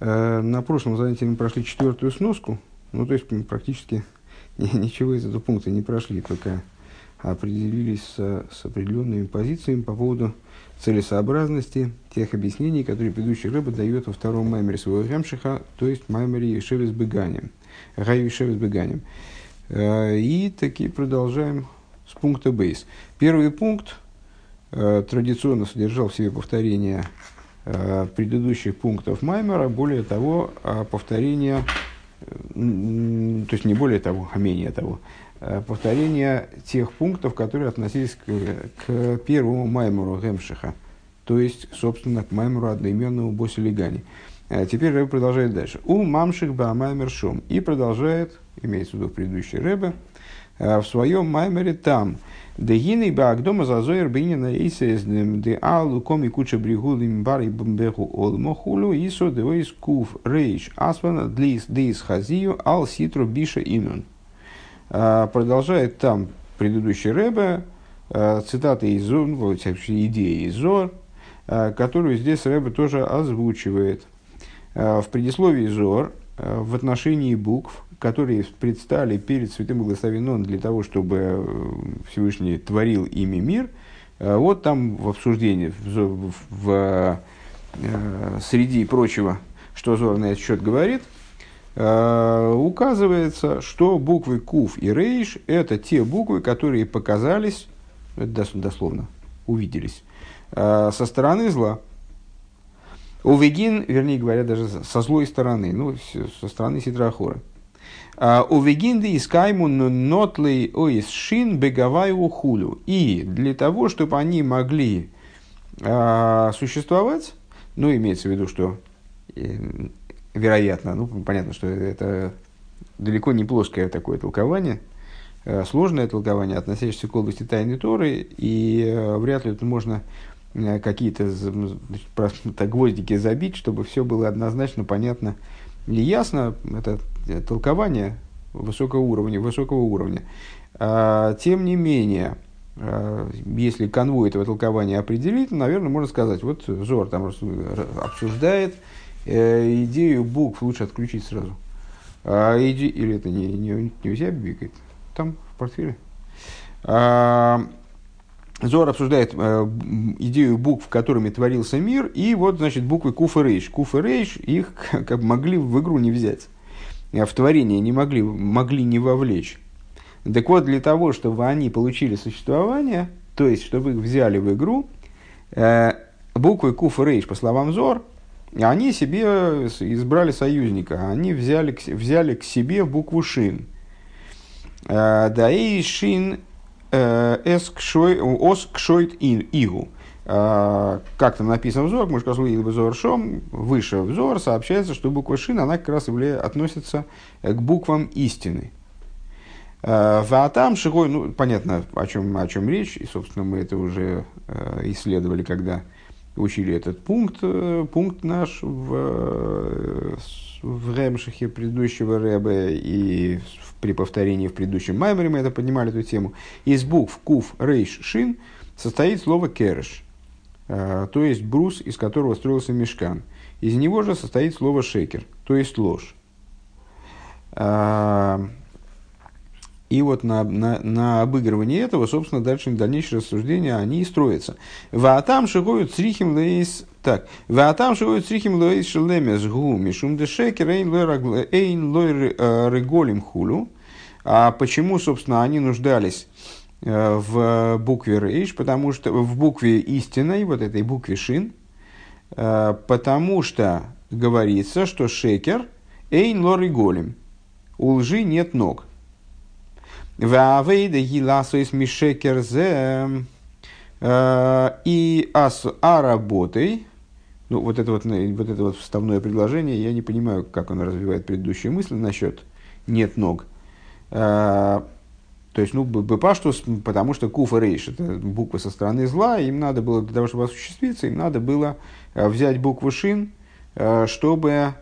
Э, на прошлом занятии мы прошли четвертую сноску, ну, то есть практически ничего из этого пункта не прошли, только определились с, с определенными позициями по поводу целесообразности тех объяснений, которые предыдущий рыба дает во втором маймере своего Гемшиха, то есть маймере Ешеве с Беганием, Гаю Ешеве с Беганием. Э, и таки продолжаем с пункта бейс. Первый пункт э, традиционно содержал в себе повторение предыдущих пунктов Маймера, более того, а повторение, то есть не более того, а менее того, э, повторение тех пунктов, которые относились к, к первому Маймеру Гемшиха, то есть, собственно, к Маймеру одноименному Босилигани. Э, теперь Рэбе продолжает дальше. У мамших ба маймер шум. И продолжает, имеется в виду предыдущий Рэбе, в своем маймере там – Дегины багдома зазоер бинина исездем де алу коми куча бригулим бари бомбеху олмохулю исо деоис кув рейш асвана длис дейс хазию ал ситру биша инун. Продолжает там предыдущий Рэбе, цитата из Зор, ну, идея из Зор, которую здесь Рэбе тоже озвучивает. В предисловии Зор в отношении букв которые предстали перед святым благословенным для того, чтобы э, Всевышний творил ими мир, э, вот там в обсуждении, в, в, в, э, среди прочего, что Зор на этот счет говорит, указывается, что буквы Кув и Рейш – это те буквы, которые показались, это дословно, увиделись, со стороны зла. Увегин, вернее говоря, даже со злой стороны, ну, со стороны Ситрахора – у вегинды искайму нотлей оис шин бегаваю хулю. И для того, чтобы они могли а, существовать, ну, имеется в виду, что э, вероятно, ну, понятно, что это далеко не плоское такое толкование, э, сложное толкование, относящееся к области тайны Торы, и э, вряд ли это можно какие-то гвоздики забить, чтобы все было однозначно понятно и ясно. Это Э, толкование высокого уровня, высокого уровня. А, тем не менее, а, если конвой этого толкования определить, наверное, можно сказать, вот Зор там обсуждает э, идею букв, лучше отключить сразу. А, или это не, не, не у бегает, там в портфеле. Зор обсуждает э, идею букв, которыми творился мир, и вот, значит, буквы Куф и Рейш. Куф и Рейш их как могли в игру не взять. Э, в творение не могли, могли не вовлечь. Так вот, для того, чтобы они получили существование, то есть, чтобы их взяли в игру, э, буквы Куф и Рейш, по словам Зор, они себе избрали союзника, они взяли, взяли к себе букву Шин. Э, да и Шин ос кшойт игу. А, как там написано взор, мы сказали, взор шом, выше взор, сообщается, что буква шин, она как раз является, относится к буквам истины. Ваатам шигой, ну, понятно, о чем, о чем речь, и, собственно, мы это уже э, исследовали, когда учили этот пункт, э, пункт наш в, в Ремшихе предыдущего Рэбе и при повторении в предыдущем Маймере мы это поднимали, эту тему. Из букв Куф, Рейш, Шин состоит слово Кереш. Э, то есть брус, из которого строился мешкан. Из него же состоит слово шекер, то есть ложь. Э, и вот на, на, на обыгрывании этого, собственно, дальше дальнейшие рассуждения, они и строятся. Ваатам шигуют црихим лейс... Так. Ваатам шигуют црихим лейс шелемес гу мишум де шекер эйн лой э, реголим хулю. А почему, собственно, они нуждались Э, в букве Рейш, потому что в букве истинной, вот этой букве Шин, э, потому что говорится, что шекер эйн лори голем, у лжи нет ног. Ваавейда гиласуис мишекер зе э, и ас а работой, ну, вот это вот, вот это вот вставное предложение, я не понимаю, как оно развивает предыдущие мысли насчет нет ног. То есть, ну, Бепаштус, потому что Куфа Рейш, это буквы со стороны зла, им надо было, для того, чтобы осуществиться, им надо было э, взять букву Шин, э, чтобы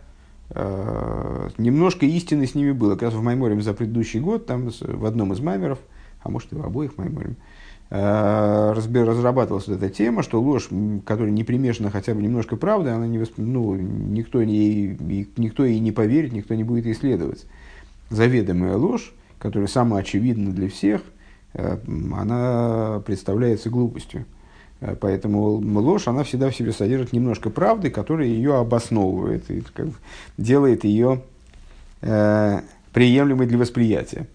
э, немножко истины с ними было. Как раз в Майморе за предыдущий год, там в одном из маймеров, а может и в обоих Майморем, разрабатывалась эта тема, что ложь, которая не примешана хотя бы немножко правды, она не восп... ну, никто, не, никто ей не поверит, никто не будет исследовать. Заведомая ложь, которая самоочевидна для всех, она представляется глупостью. Поэтому ложь, она всегда в себе содержит немножко правды, которая ее обосновывает и делает ее э, приемлемой для восприятия.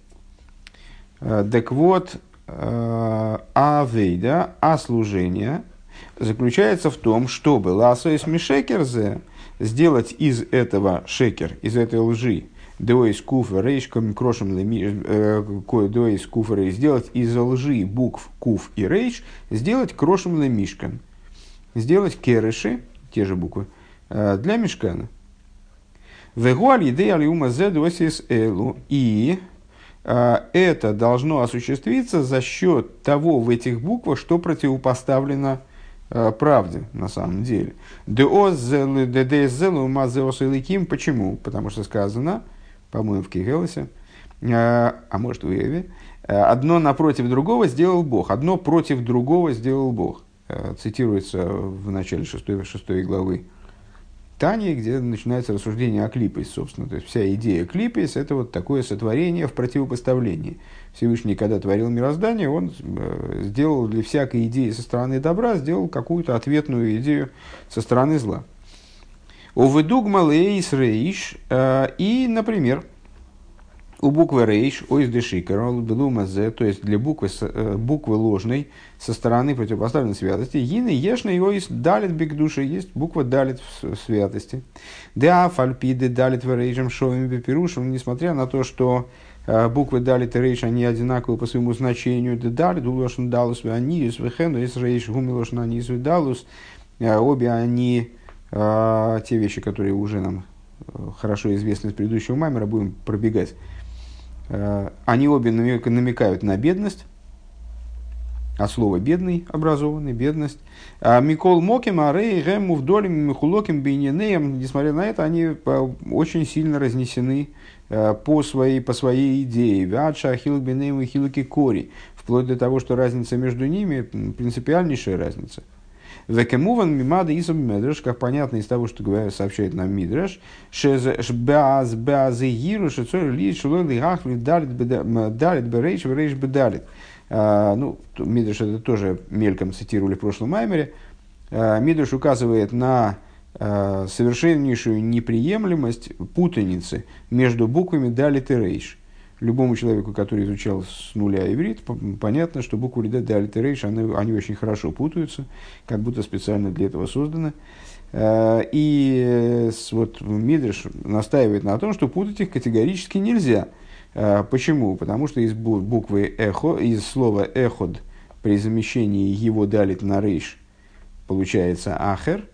Так вот, Э, авейда, а служение заключается в том, чтобы ласоис мишекерзе сделать из этого шекер, из этой лжи, доис куфа рейш крошем доис куфа рейш, сделать из лжи букв куф и рейш, сделать крошем мишкан, сделать керыши, те же буквы, э, для мешкана. Вегуаль идея алиума зе элу. И а, это должно осуществиться за счет того в этих буквах, что противопоставлено правде на самом деле. Почему? Потому что сказано, по-моему, в Кириллосе, а, а может в Еве, одно напротив другого сделал Бог, одно против другого сделал Бог. Цитируется в начале шестой, шестой главы Тани, где начинается рассуждение о клипейс, собственно. То есть вся идея клипейс – это вот такое сотворение в противопоставлении. Всевышний, когда творил мироздание, он э, сделал для всякой идеи со стороны добра, сделал какую-то ответную идею со стороны зла. Увыдугма лейс рейш. Э, и, например, у буквы рейш, ойс дешикер, белумазе, то есть для буквы, э, буквы ложной со стороны противопоставленной святости, ины ешна и ойс далит биг души, есть буква далит в святости. Да, фальпиды далит в рейшем шоем бепирушем, несмотря на то, что э, буквы далит и рейш, они одинаковы по своему значению, да далит, улошн далус, из вехену, из рейш, гумилошн, из далус, э, обе они те вещи, которые уже нам хорошо известны из предыдущего маймера, будем пробегать. Э, они обе намекают на бедность, от слова бедный, образованный, бедность. А Микол Моким, Арей, Гэму, Вдолем, Михулоким, Бейнинеем, несмотря на это, они очень сильно разнесены э, по своей, по своей идее. Вятша, Ахилок, Бейнеем и Хилоки Кори. Вплоть до того, что разница между ними принципиальнейшая разница – Векемуван мимада исам медреш, как понятно из того, что говорят, сообщает нам Мидреш, шбаз базы гиру шецой ли шулой лигах далит берейш берейш бедалит. А, ну, Мидреш это тоже мельком цитировали в прошлом маймере. А, Мидреш указывает на а, совершеннейшую неприемлемость путаницы между буквами далит и рейш любому человеку, который изучал с нуля иврит, понятно, что буквы Лида де Альтерейш, они, они очень хорошо путаются, как будто специально для этого созданы. Э, и э, вот Мидриш настаивает на том, что путать их категорически нельзя. Э, почему? Потому что из буквы эхо, из слова эход при замещении его далит на рейш получается ахер,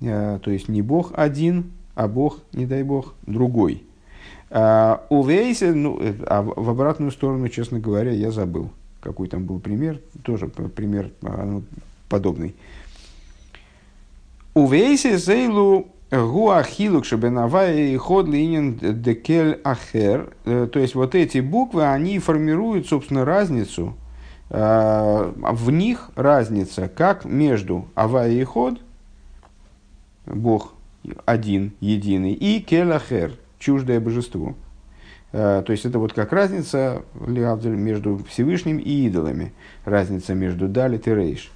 то есть не Бог один, а Бог, не дай Бог, другой – у Вейсе, ну, а в обратную сторону, честно говоря, я забыл. Какой там был пример, тоже пример а, ну, подобный. У Вейсе зейлу гуахилук шабенавай ход линин декель ахер. Э, то есть вот эти буквы, они формируют, собственно, разницу. В них разница как между авай и ход, Бог один, единый, и келахер, чуждое божеству. Э, то есть это вот как разница между Всевышним и идолами. Разница между Далит и Рейш.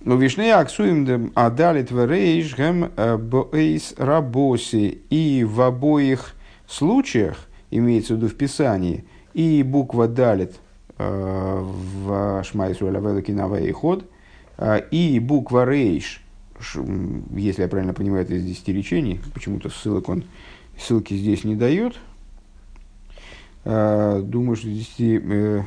Но вишней аксуем а Далит в Рейш гэм э, боэйс рабоси. И в обоих случаях, имеется в виду в Писании, и буква Далит э, в Шмайсу Алавелакинава и Ход, и буква Рейш, если я правильно понимаю, это из десяти речений, почему-то ссылок он ссылки здесь не дает. А, думаю, что здесь... Э,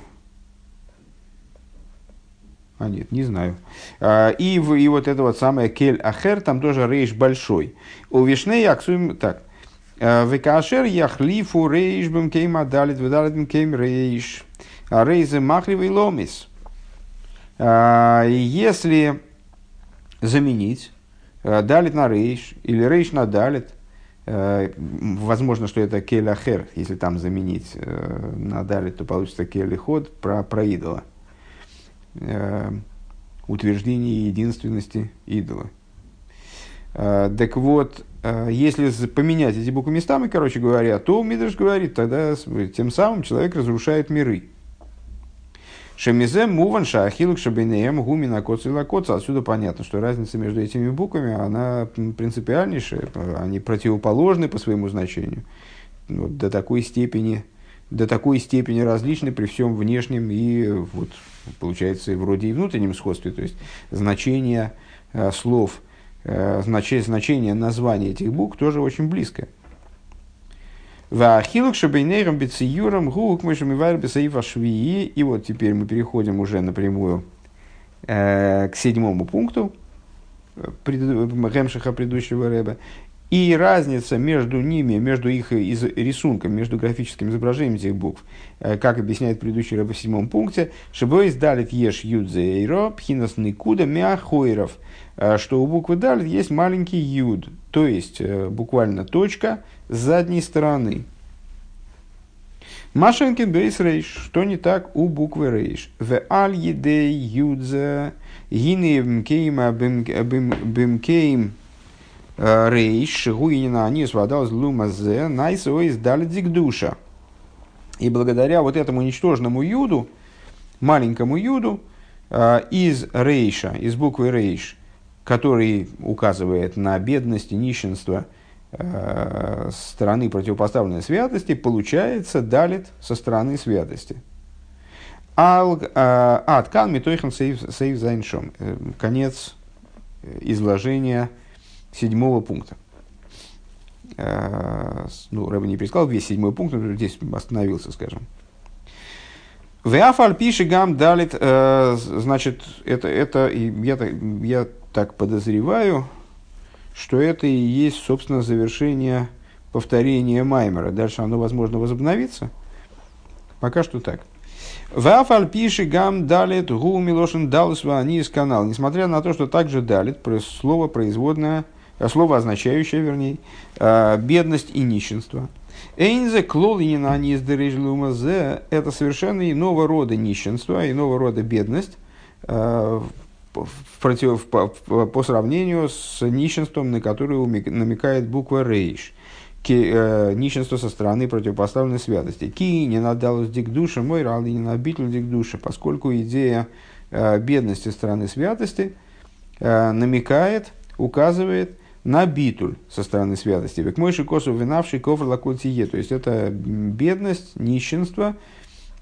а нет, не знаю. А, и, и вот это вот самое кель ахер, там тоже рейш большой. У вишней аксуем так. А, Векашер яхлифу рейш бем кейм адалит ведалит бем кейм рейш. Рейзе махливый ломис. Если заменить далит на рейш или рейш на далит, Э, возможно, что это келяхер, если там заменить э, на далит, то получится келиход про, про идола. э, утверждение единственности идола. Э, так вот, э, если поменять эти буквы местами, короче говоря, то Мидрш говорит, тогда тем самым человек разрушает миры. Шемизе муван шахилук шабинеем гумина коца. Отсюда понятно, что разница между этими буквами, она принципиальнейшая, они противоположны по своему значению. Вот до такой степени, до такой степени различны при всем внешнем и, вот, получается, вроде и внутреннем сходстве. То есть, значение э, слов, э, значение, значение названия этих букв тоже очень близкое. Вахилук шабейнейрам бециюрам гук мышамивайр бесаифа швии. И вот теперь мы переходим уже напрямую э, к седьмому пункту Ремшиха предыдущего рэба. И разница между ними, между их из рисунком, между графическим изображением этих букв, э, как объясняет предыдущий рэб в седьмом пункте, шибой далит еш юдзейро пхинас никуда мяхойров, э, что у буквы далит есть маленький юд, то есть э, буквально точка, с задней стороны. Машенкин бейс рейш. Что не так у буквы рейш? В аль едей юдзе гине бмкейм бмкейм э, рейш гуинина они свадалась лумазе найсо из далдик душа. И благодаря вот этому ничтожному юду, маленькому юду, э, из рейша, из буквы рейш, который указывает на бедность и нищенство – э, стороны противопоставленной святости, получается далит со стороны святости. А, Аткан Митойхан Сейв Зайншом. Э, конец изложения седьмого пункта. Э, ну, Рэба не пересказал весь седьмой пункт, но здесь остановился, скажем. Веафаль пиши гам далит, э, значит, это, это я, я так подозреваю, что это и есть, собственно, завершение повторения Маймера. Дальше оно, возможно, возобновится. Пока что так. Вафаль пиши гам далит гу милошин далсва они из канал. Несмотря на то, что также далит, слово производное, слово означающее, вернее, э, бедность и нищенство. Эйнзе клолинина из это совершенно иного рода нищенство, иного рода бедность, э, в против, по, по сравнению с нищенством, на которое намекает буква рейш. Ки, э, нищенство со стороны противопоставленной святости. Ки не надалось дик душа, мой рал не набитл дик душа, поскольку идея э, бедности стороны святости э, намекает, указывает на битуль со стороны святости. Век мой шикосу винавший кофр лакутие. То есть это бедность, нищенство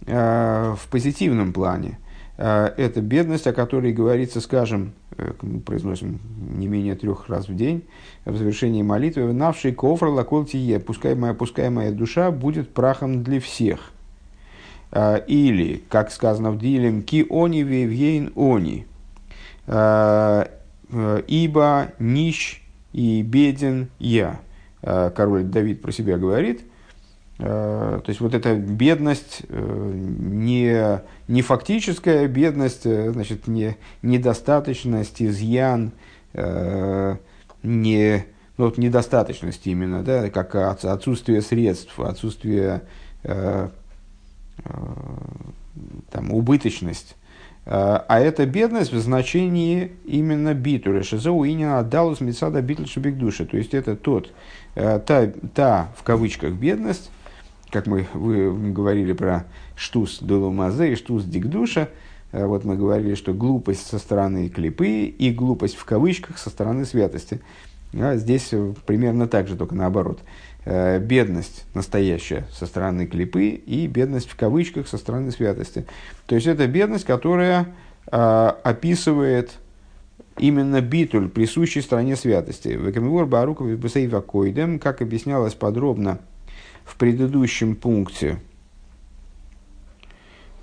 э, в позитивном плане Э, это бедность, о которой говорится, скажем, э, произносим не менее трех раз в день в завершении молитвы, «Навший кофр лакол тие, пускай моя, пускай моя душа будет прахом для всех». Или, как сказано в Дилем, «Ки они вевьейн они», «Ибо нищ и беден я». Король Давид про себя говорит – Э, то есть вот эта бедность, э, не, не фактическая бедность, э, значит, не, недостаточность, изъян, не, ну, вот недостаточность именно, да, как отсутствие средств, отсутствие там, убыточность. А это бедность в значении именно битуля. Шизоу инина отдалус мецада битуль шубик То есть это тот, та, та, в кавычках, бедность, как мы вы говорили про штус долумазе и штус дикдуша, э, вот мы говорили, что глупость со стороны клипы и глупость в кавычках со стороны святости. А здесь примерно так же, только наоборот. Э, бедность настоящая со стороны клипы и бедность в кавычках со стороны святости. То есть это бедность, которая э, описывает именно битуль, присущий стране святости. Векамивор Баруков Бесейва Койдем, как объяснялось подробно в предыдущем пункте,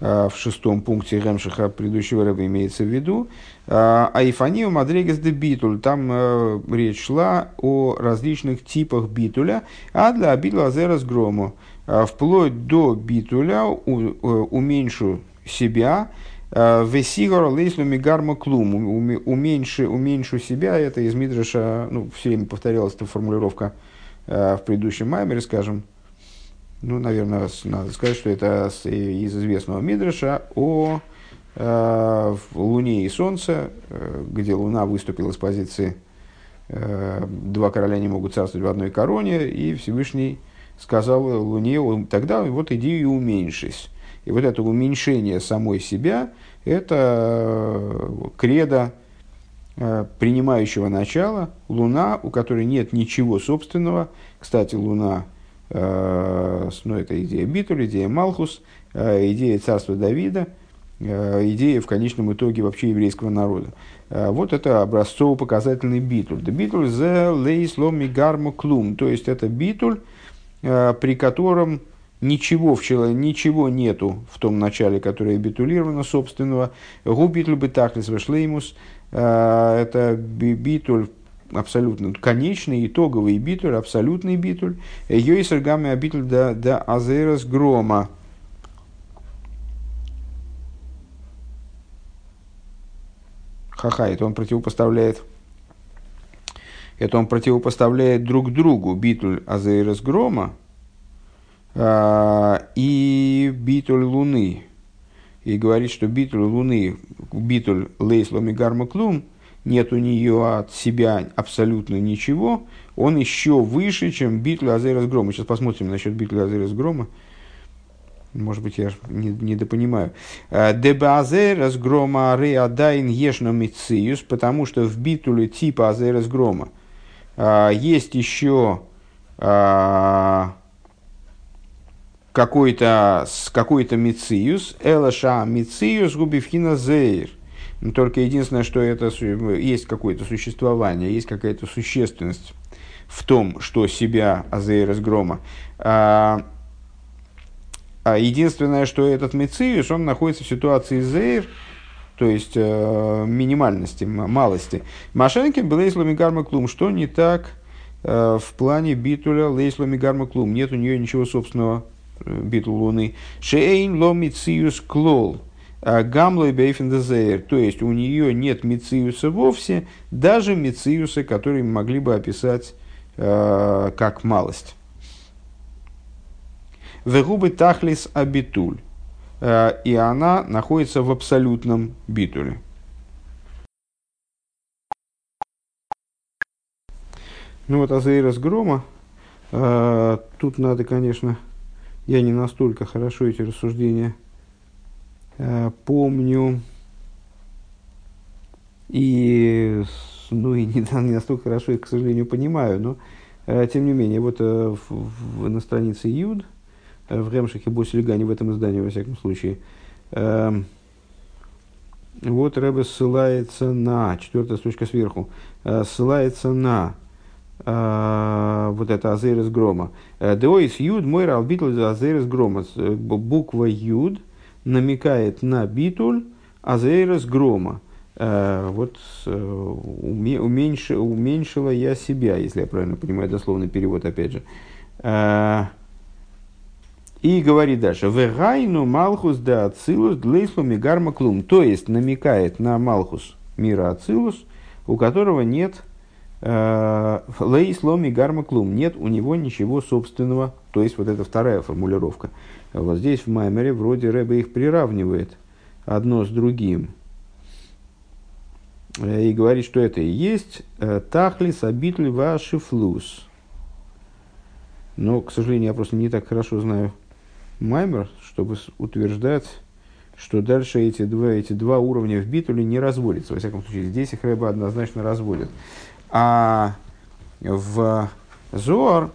в шестом пункте Ремшиха предыдущего рыба имеется в виду, а, Айфанию Мадрегес де Битуль. Там э, речь шла о различных типах битуля, а для битуля зерас грому. А, вплоть до битуля э, уменьшу себя, Весигор лейслу мигарма клум. Уменьшу, уменьшу себя. Это из Мидраша, ну, все время повторялась эта формулировка в предыдущем маймере, скажем, ну, наверное, надо сказать, что это из известного Мидраша о в Луне и Солнце, где Луна выступила с позиции «два короля не могут царствовать в одной короне», и Всевышний сказал Луне, тогда вот иди и уменьшись. И вот это уменьшение самой себя – это кредо принимающего начала, Луна, у которой нет ничего собственного. Кстати, Луна Э, ну, это идея Битуль, идея Малхус, э, идея царства Давида, э, идея в конечном итоге вообще еврейского народа. Вот это образцово-показательный битуль. Битуль зе лейсломи гарму клум. То есть это битуль, при котором ничего, в человеке, ничего нету в том начале, которое битулировано собственного. Гу битуль бетахлис вешлеймус. Это битуль абсолютно конечный, итоговый битуль, абсолютный битуль. Йойсер гамме битуль да, да азерас грома. Ха-ха, это он противопоставляет это он противопоставляет друг другу битуль Азейрес Грома э, и битуль Луны. И говорит, что битуль Луны, битуль Лейсломи Гармаклум, нет у нее от себя абсолютно ничего, он еще выше, чем битл Азерас Грома. Сейчас посмотрим насчет битла Азерас Грома. Может быть, я не, недопонимаю. Э, Дебазерас грома реадайн ешно мициус, потому что в битуле типа азерас грома э, есть еще э, какой-то какой-то мициус, элаша мициус губивхина зейр – только единственное, что это есть какое-то существование, есть какая-то существенность в том, что себя Азейр из грома. А, а единственное, что этот Мециус, он находится в ситуации Зейр, то есть э, минимальности, малости. Машенкин был Лейслами Клум. Что не так э, в плане битуля Лейслами Гарма Клум? Нет у нее ничего собственного э, битул Луны. Шейн ломициус клол. А Гамлой Бейфендезейр, то есть у нее нет мициуса вовсе, даже мициуса, которые могли бы описать э, как малость. Вегубы тахлис абитуль, э, и она находится в абсолютном битуле. Ну вот Азейрос Грома, э, тут надо, конечно, я не настолько хорошо эти рассуждения Э, помню и, ну, и не, не настолько хорошо их, к сожалению, понимаю, но э, тем не менее, вот э, в, в, на странице Юд, в Ремшахе Босильгане, в этом издании, во всяком случае, э, вот Рэбе ссылается на, четвертая строчка сверху, э, ссылается на э, вот это Азерес Грома. Деоис Юд, мой ралбитл Азерес Грома. Буква Юд – намекает на битуль азейрос грома. Э, вот э, уменьш, уменьшила я себя, если я правильно понимаю дословный перевод, опять же. Э, и говорит дальше, «Вегайну малхус да ацилус длейслу мигарма клум». То есть, намекает на малхус мира ацилус, у которого нет лейсло мигарма клум. Нет у него ничего собственного. То есть, вот это вторая формулировка. Вот здесь в Маймере вроде Рэбе их приравнивает одно с другим. Э, и говорит, что это и есть э, Тахлис Абитль Вашифлус. Но, к сожалению, я просто не так хорошо знаю Маймер, чтобы утверждать, что дальше эти два, эти два уровня в битуле не разводятся. Во всяком случае, здесь их Рэба однозначно разводят. А в Зоар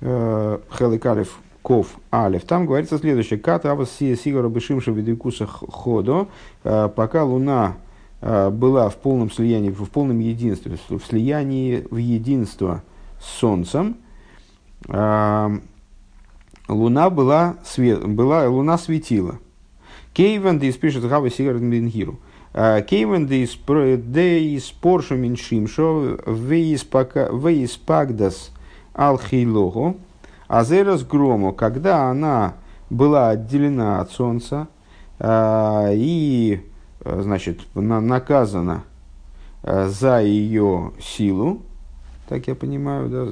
э, Хеликалев Ков Алев. Там говорится следующее. Кат авас сигара бешимша ведикуса ходо. Э, пока Луна э, была в полном слиянии, в полном единстве, в слиянии в единство с Солнцем, э, Луна была, свет, была, Луна светила. Кейвен дис пишет Гава Сигар Бенгиру. Кейвен дис поршу меньшимшо вейс пагдас алхилого Азерас грому, когда она была отделена от солнца э, и, э, значит, на, наказана э, за ее силу, так я понимаю, да,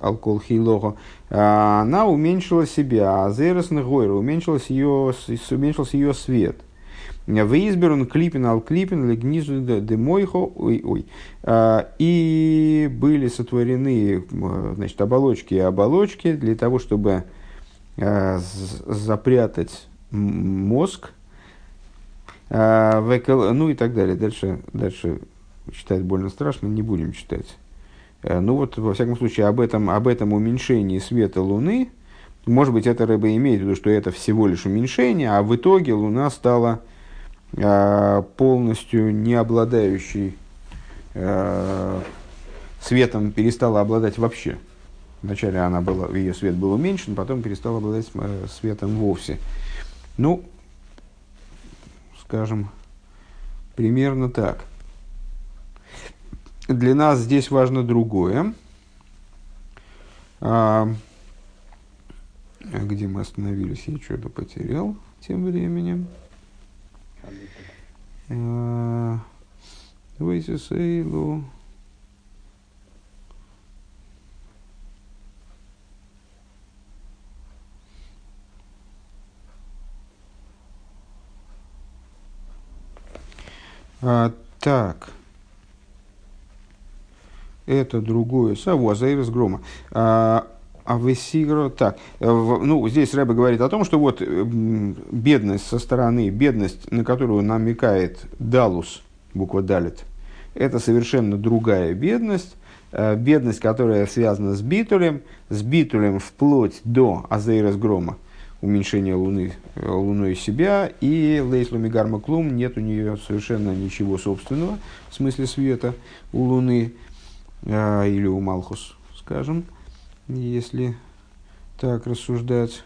алкол хилого, она уменьшила себя, а азерас нагойра, уменьшился ее, уменьшился ее свет. Выизберун клипин ал клипин легнизу демойхо ой ой. И были сотворены значит, оболочки и оболочки для того, чтобы запрятать мозг, ну и так далее. Дальше, дальше читать больно страшно, не будем читать. Ну вот, во всяком случае, об этом, об этом уменьшении света Луны, может быть, это рыба имеет в виду, что это всего лишь уменьшение, а в итоге Луна стала полностью не обладающий э, светом перестала обладать вообще. Вначале она была, ее свет был уменьшен, потом перестала обладать э, светом вовсе. Ну, скажем, примерно так. Для нас здесь важно другое. А, где мы остановились, я что-то потерял тем временем. Вейсисейлу. А, так. Это другое. Саву, Азаир из грома. А, а вы сигро... Так, э, ну, здесь Рэбе говорит о том, что вот бедность со стороны, бедность, на которую намекает Далус, буква Далит, это совершенно другая бедность, э, бедность, которая связана с битулем, с битулем вплоть до Азейрас Грома, уменьшения Луны, э, Луной себя, и Лейслу Гарма Клум, нет у нее совершенно ничего собственного, в смысле света у Луны, или у Малхус, скажем если так рассуждать.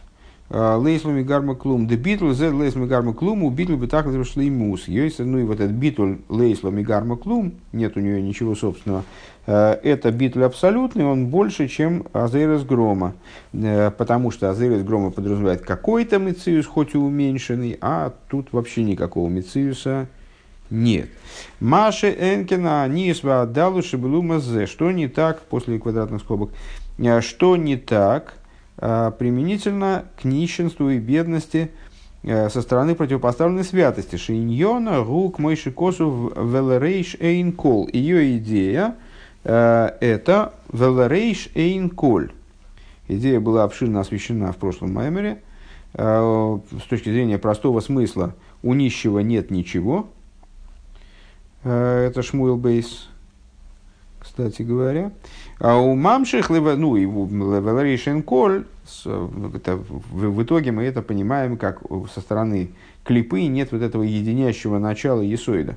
А, лейслами гарма клум. Де битл зе лейслами гарма клум, у битл бы так шли мус. Ну и вот этот битл лейслами гарма клум, нет у нее ничего собственного. А, это битл абсолютный, он больше, чем азерес грома. Э, потому что азерес грома подразумевает какой-то мециус, хоть и уменьшенный, а тут вообще никакого мециуса нет. Маши Энкина Нисва Далуши Блумазе. Что не так после квадратных скобок? Э, что не так э, применительно к нищенству и бедности э, со стороны противопоставленной святости. Шиньона рук мойши косу велерейш эйн кол. Ее идея это велерейш эйн коль. Идея была обширно освещена в прошлом маймере. С точки зрения простого смысла, у нищего нет ничего. Это Шмуэл Бейс, кстати говоря. А у мамших, ну и левелрейшен коль, в, итоге мы это понимаем, как со стороны клипы нет вот этого единящего начала Есоида,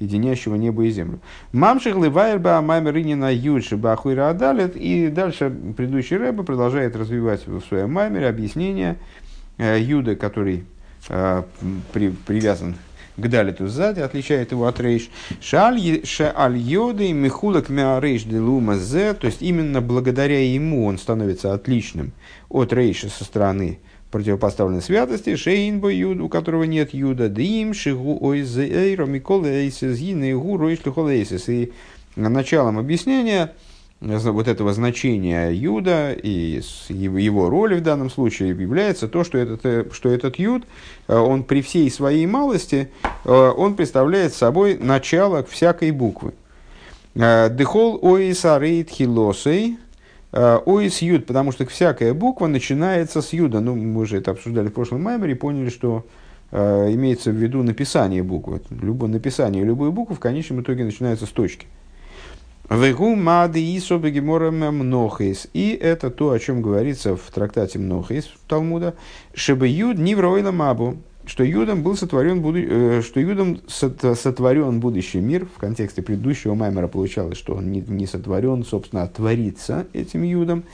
единящего небо и землю. Мамших ливайрба маймеринина юдши бахуира адалит, и дальше предыдущий рэбе продолжает развивать в своем маймере объяснение э, Юда, который э, при, привязан к далиту сзади, отличает его от рейш. Шаль йоды михулак миарейш делума зе, то есть именно благодаря ему он становится отличным от рейша со стороны противопоставленной святости, шейнбо юд, у которого нет юда, дим шигу ойзейро микол эйсис, гины гу ройш И началом объяснения вот этого значения Юда и его роли в данном случае является то, что этот, э, что этот Юд, э, он при всей своей малости, э, он представляет собой начало всякой буквы. Дехол оис арейт хилосей, оис юд, потому что всякая буква начинается с юда. Ну, мы уже это обсуждали в прошлом маймере и поняли, что имеется в виду написание буквы. Любое написание любой буквы в конечном итоге начинается с точки. Вегу мады исо мнохис. И это то, о чем говорится в трактате Мнохис Талмуда. Чтобы юд не вроила мабу. Что юдом был сотворен, буду, э, что юдом сотворен будущий мир. В контексте предыдущего Маймера получалось, что он не, сотворен, собственно, а творится этим юдом.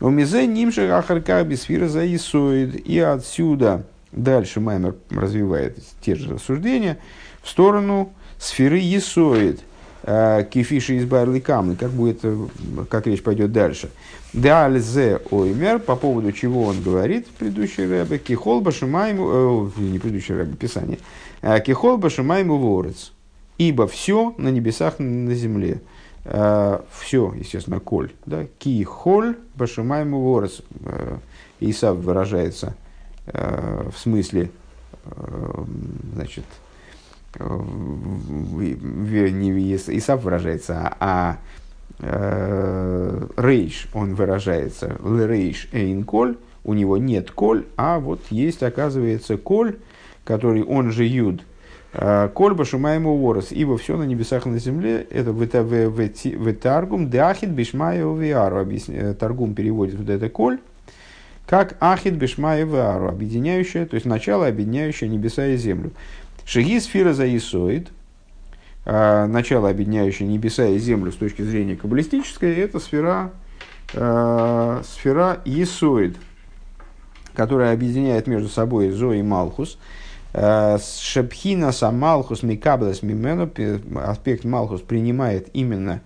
У мизе нимши ахарка бисфира заисоид. И отсюда дальше Маймер развивает те же рассуждения в сторону сферы Есоид – кефиши из Байрли Камны, как будет, э, как речь пойдет дальше. Деальзе оймер, по поводу чего он говорит, предыдущий рэбе, кихол башимайму, э, не предыдущий рэбе, писание, э, кихол башимайму ворец, ибо все на небесах, на земле, э, все, естественно, коль, да, кихоль башимайму ворец, э, Исав выражается э, в смысле значит, не Исав выражается, а Рейш, он выражается, Рейш Эйн Коль, у него нет Коль, а вот есть, оказывается, Коль, который он же Юд, Коль ему ворос, ибо все на небесах и на земле, это в Таргум, Дахид Бишмая Виару, Таргум переводит вот это Коль, как Ахид Бишмая Виару, объединяющая, то есть начало, объединяющее небеса и землю. Шаги сфера заисоид, начало, объединяющее небеса и землю с точки зрения каббалистической, это сфера, сфера Есоид, которая объединяет между собой Зо и Малхус. Шепхина Малхус Микаблес Мимену, аспект Малхус принимает именно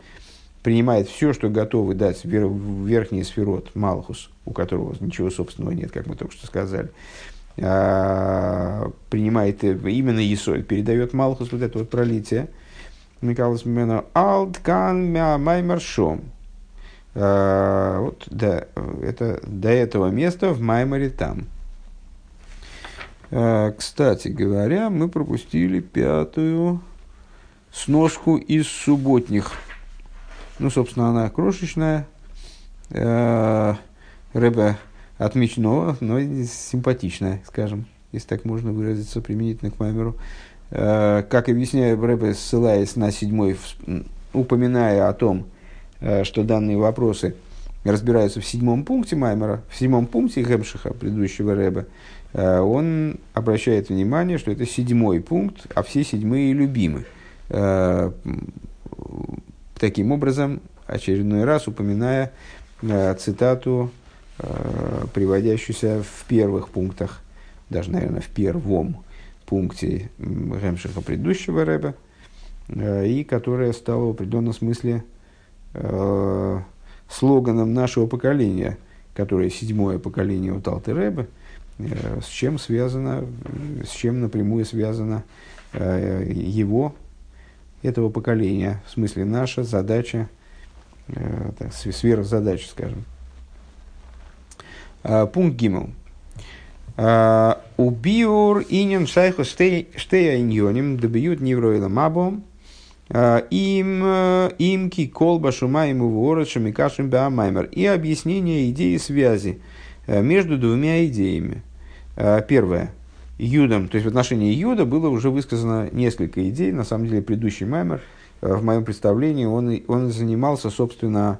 принимает все, что готовы дать верхний сферот Малхус, у которого ничего собственного нет, как мы только что сказали, а, принимает именно Есоль, передает Малхус вот это вот пролитие. Микалас Мимену Алткан Маймер Шом. А, вот, да, это до этого места в Майморе там. А, кстати говоря, мы пропустили пятую сноску из субботних. Ну, собственно, она крошечная. Рэбе отмечено, но симпатичная, скажем, если так можно выразиться применительно к Маймеру. Э, как объясняю, Рэбе, ссылаясь на седьмой, упоминая о том, э, что данные вопросы разбираются в седьмом пункте Маймера, в седьмом пункте Гемшиха, предыдущего Рэбе, он обращает внимание, что это седьмой пункт, а все седьмые любимы. Таким образом, очередной раз упоминая э, цитату, э, приводящуюся в первых пунктах, даже, наверное, в первом пункте Гемшиха предыдущего Рэба, э, и которая стала в определенном смысле э, слоганом нашего поколения, которое седьмое поколение у Талты Рэба, э, с чем связано, с чем напрямую связано э, его этого поколения, в смысле наша задача, э, задач, скажем. А, пункт Гиммел. А, Убиур инин шайху штея иньоним добьют невроила мабом а, им э, имки колба шумаем уворочем и кашем беамаймер. И объяснение идеи связи э, между двумя идеями. Первое. Юдом, то есть в отношении Юда было уже высказано несколько идей. На самом деле, предыдущий маймер, э, в моем представлении, он, он занимался, собственно,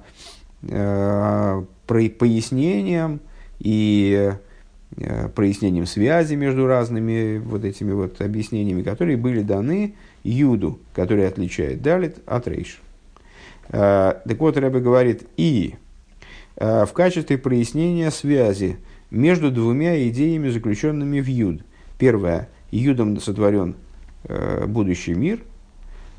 э, пояснением и э, прояснением связи между разными вот этими вот объяснениями, которые были даны Юду, который отличает Далит от Рейш. Так вот, Рэбе говорит, и в качестве прояснения связи между двумя идеями, заключенными в Юд – Первое. Юдом сотворен э, будущий мир.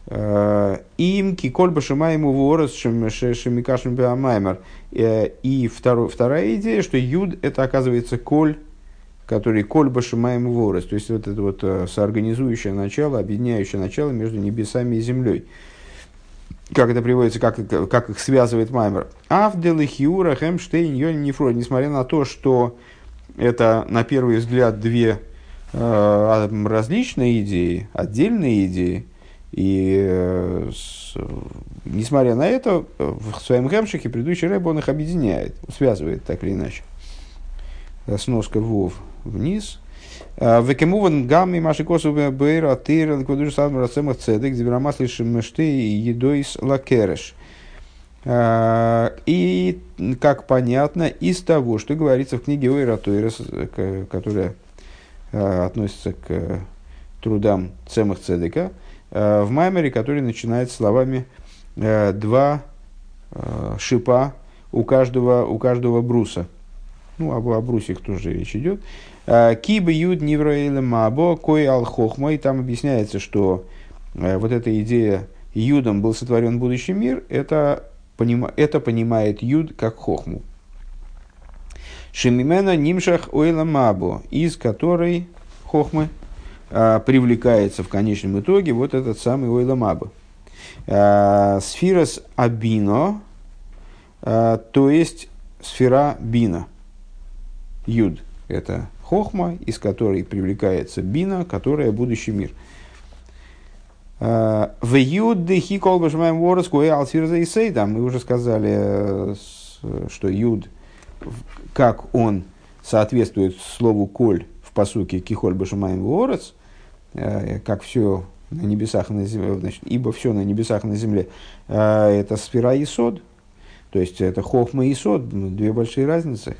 Э, им кикольба ему ворос шемикашем беамаймер. Э, и второ, вторая идея, что юд это оказывается коль, который кольба ему ворос. То есть вот это вот э, соорганизующее начало, объединяющее начало между небесами и землей как это приводится, как, как их связывает Маймер. Авделы Хиура Хемштейн Йон Нефрой, несмотря на то, что это на первый взгляд две Э, различные идеи, отдельные идеи. И э, с, несмотря на это, в своем гемшике предыдущий рэб он их объединяет, связывает так или иначе. Э, сноска вов вниз. Векемуван гамми маши косу бейра тир ликвадуш садм рацемах цедек зибрамасли шемешты едойс лакереш. И, как понятно, из того, что говорится в книге Ойра которая Э, относится к э, трудам Цемах Цедека, э, в Маймере, который начинает словами «два шипа у каждого, у каждого бруса». Ну, об, о брусьях тоже речь идет. Киба юд нивроэлем мабо кой ал хохма. И там объясняется, что вот эта идея юдом был сотворен будущий мир, это, это понимает юд как хохму. Шемимена нимшах ойла мабо, из которой хохмы привлекается в конечном итоге вот этот самый ойла мабо. А, сфирос абино, а, то есть сфера бина. Юд – это хохма, из которой привлекается бина, которая будущий мир. В юд хи колбашмаем ворос куэ алтирза и сейда. Мы уже сказали, что юд, как он соответствует слову коль в посуке кихоль башмаем ворос, как все на небесах и на земле, значит, ибо все на небесах и на земле, это сфера и сод, то есть это хохма и сод, две большие разницы,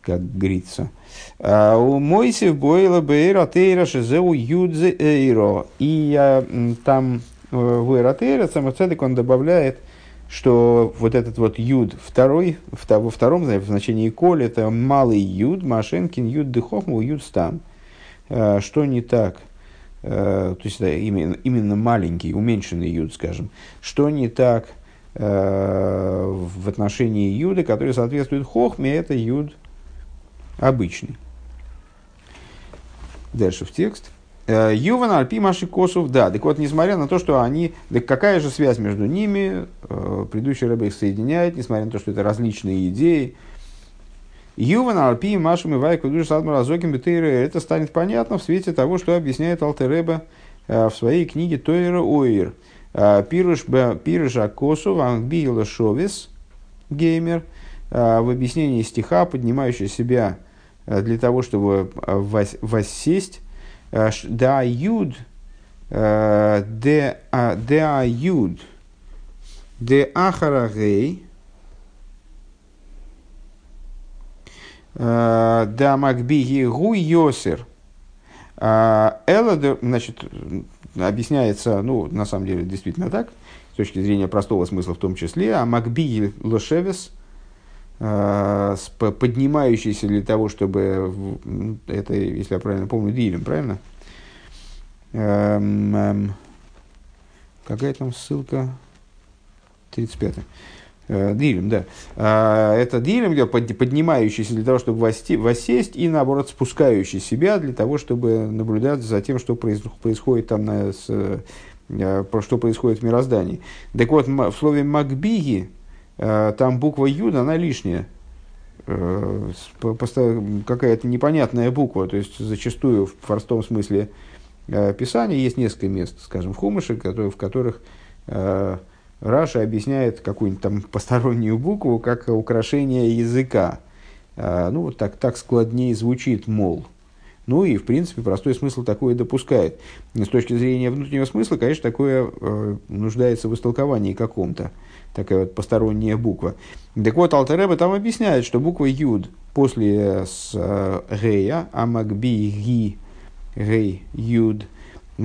как говорится. А у Мойсев бойла бейра тейра шезеу юдзе эйро. И там э, в эйра тейра самоцедек он добавляет, что вот этот вот юд второй, во втором в значении коль, это малый юд, машенкин юд дыхохму, юд стан. А, что не так? А, то есть это именно, именно маленький, уменьшенный юд, скажем. Что не так – Э, в отношении юда, который соответствует хохме, это юд обычный. Дальше в текст. Э, Юван Альпи Маши Косов, да. Так вот, несмотря на то, что они... Да какая же связь между ними? Э, предыдущий рыба их соединяет, несмотря на то, что это различные идеи. Юван Альпи Маши Мивай Кудуш Садмар Азоким Это станет понятно в свете того, что объясняет Алтереба в своей книге Тойра Ойр. А, пируш пируша косу вангбила шовис геймер а, в объяснении стиха, поднимающий себя а, для того, чтобы воссесть. Да юд, де аюд, де ахарагей, да макбиги гу йосер. Элла, значит, объясняется, ну, на самом деле, действительно так, с точки зрения простого смысла в том числе, а Макби Лошевес, э, поднимающийся для того, чтобы, это, если я правильно помню, Дилем, правильно? Эм, эм, какая там ссылка? 35 Э, дилем, да. А, это дилем, поднимающийся для того, чтобы воссесть, и наоборот спускающий себя для того, чтобы наблюдать за тем, что происходит там, на, с, э, что происходит в мироздании. Так вот, в слове «макбиги» э, там буква «юд», она лишняя. Какая-то непонятная буква, то есть зачастую в простом смысле Писания есть несколько мест, скажем, в Хумыше, в которых Раша объясняет какую-нибудь там постороннюю букву как украшение языка. А, ну, вот так, так складнее звучит, мол. Ну и, в принципе, простой смысл такое допускает. С точки зрения внутреннего смысла, конечно, такое э, нуждается в истолковании каком-то. Такая вот посторонняя буква. Так вот, Алтереба там объясняет, что буква Юд после с, э, Амагби, Ги, Гей, Юд –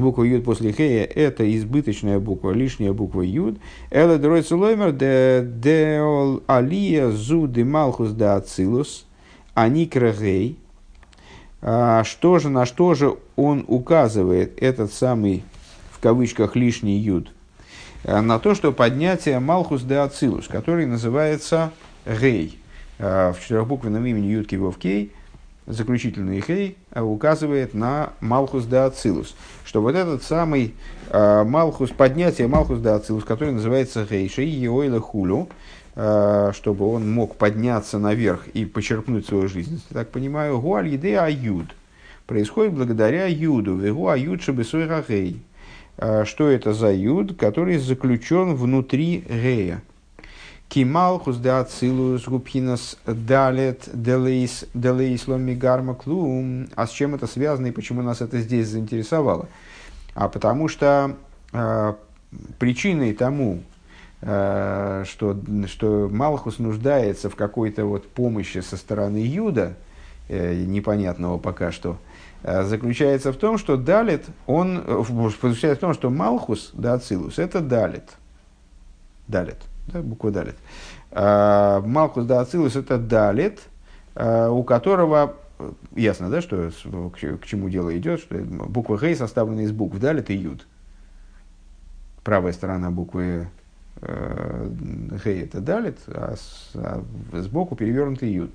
Буква Юд после Хея – это избыточная буква, лишняя буква Юд. Эле дройца лоймер де деол алия зу де малхус де ацилус. А что же, на что же он указывает, этот самый, в кавычках, лишний Юд? А на то, что поднятие Малхус де Ацилус, который называется Гей. А в четырехбуквенном имени Юд Кивов Кей – заключительный хей а указывает на Малхус де Ацилус, что вот этот самый э, Малхус, поднятие Малхус де Ацилус, который называется Гейшей, Еойла Хулю, э, чтобы он мог подняться наверх и почерпнуть свою жизнь, так понимаю, Гуаль Еде Аюд, происходит благодаря Юду, Вегу Аюд Шабесой Гей. Что это за Юд, который заключен внутри Гея? Кималхус де Ацилус Губхинас Далет Делейс Ломигарма Клум. А с чем это связано и почему нас это здесь заинтересовало? А потому что э, причиной тому, э, что, что Малхус нуждается в какой-то вот помощи со стороны Юда, э, непонятного пока что, э, заключается в том, что Далет, он, э, заключается в том, что Малхус, да, Ацилус, это Далет. Далет да, буква Далит. А, Малкус да Ацилус это Далит, а, у которого э, ясно, да, что к, чему дело идет, что буква Гей составлена из букв Далит и Юд. Правая сторона буквы э, Гей это Далит, а, а сбоку перевернутый Юд,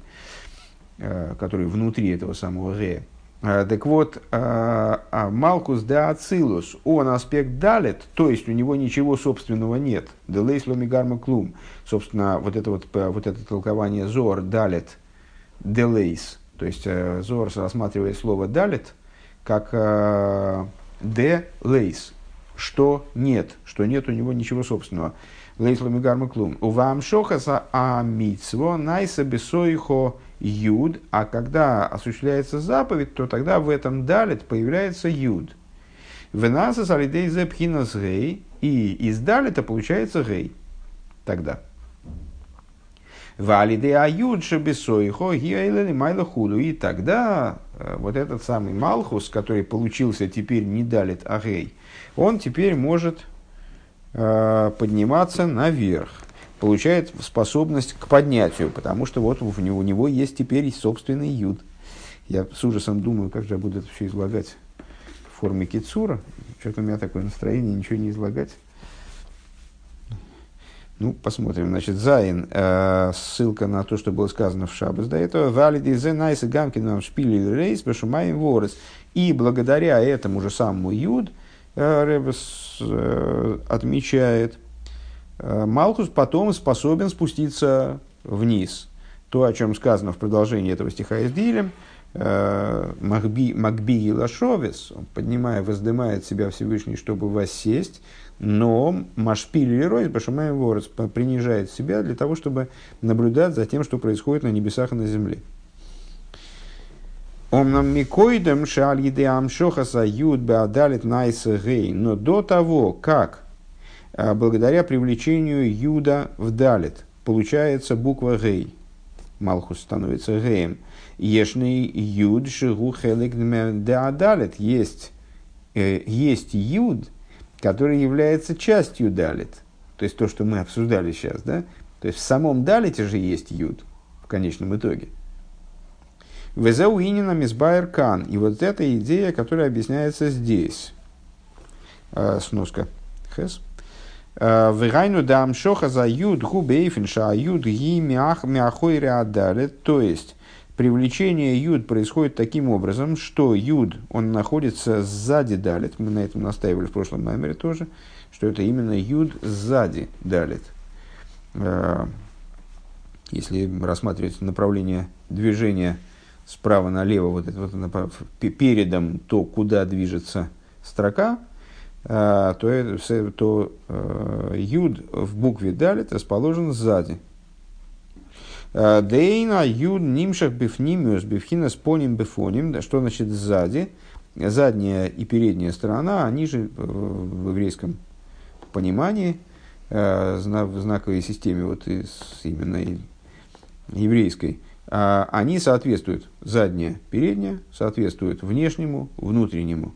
э, который внутри этого самого Гея. А, так вот, а, Малкус де Ацилус, он аспект далит, то есть у него ничего собственного нет. Делейс ломигарма клум. Собственно, вот это вот, вот это толкование зор далит, делейс, То есть э, Зорс рассматривает слово «далит» как э, «де лейс», что нет, что нет у него ничего собственного. Лейс ламигарма клум. У вам шохаса а митсво найса бесоихо юд, а когда осуществляется заповедь, то тогда в этом далит появляется юд. Венаса салидей зепхинас гей, и из далита получается гей. Тогда. Валиде аюд шебесоихо гиайлели майла худу. И тогда э, вот этот самый Малхус, который получился теперь не далит, а гей, он теперь может э, подниматься наверх получает способность к поднятию, потому что вот у него, у него есть теперь собственный юд. Я с ужасом думаю, как же я буду это все излагать в форме кицура. Что-то у меня такое настроение, ничего не излагать. Ну, посмотрим. Значит, Зайн, э, ссылка на то, что было сказано в Шабас до этого. Валиди зе найса гамкином шпили рейс бешумаем ворос. И благодаря этому же самому Юд, э, Ребес э, отмечает, э, Малхус потом способен спуститься вниз. То, о чем сказано в продолжении этого стиха из Дилем, э, Макби, Макби и Лашовец, поднимая, воздымает себя Всевышний, чтобы воссесть, но Машпиль или Ройс Башамай Ворец принижает себя для того, чтобы наблюдать за тем, что происходит на небесах и на земле. Омнам микоидем шаль еде амшохаса юд беадалит найса гей. Но до того, как а, благодаря привлечению юда в далит получается буква гей, Малхус становится геем, ешный юд шигу хелек деадалит. Есть, э, есть юд, который является частью далит. То есть то, что мы обсуждали сейчас, да? То есть в самом далите же есть юд в конечном итоге. Везеуинина мисбайер кан. И вот эта идея, которая объясняется здесь. Э, сноска. Хес. А, Вегайну дам шоха за юд губейфинша юд ги мяхой рядалет. То есть, привлечение юд происходит таким образом, что юд, он находится сзади далит. Мы на этом настаивали в прошлом номере тоже, что это именно юд сзади далит. Э, если рассматривать направление движения справа налево, вот это вот передом, то куда движется строка, э, то, то э, юд в букве далит расположен сзади. Э, Дейна юд нимшах бифнимиус бифхина поним бифоним. Что значит сзади? Задняя и передняя сторона, они же в еврейском понимании, в знаковой системе вот из именно еврейской, они соответствуют, задняя, передняя, соответствуют внешнему, внутреннему.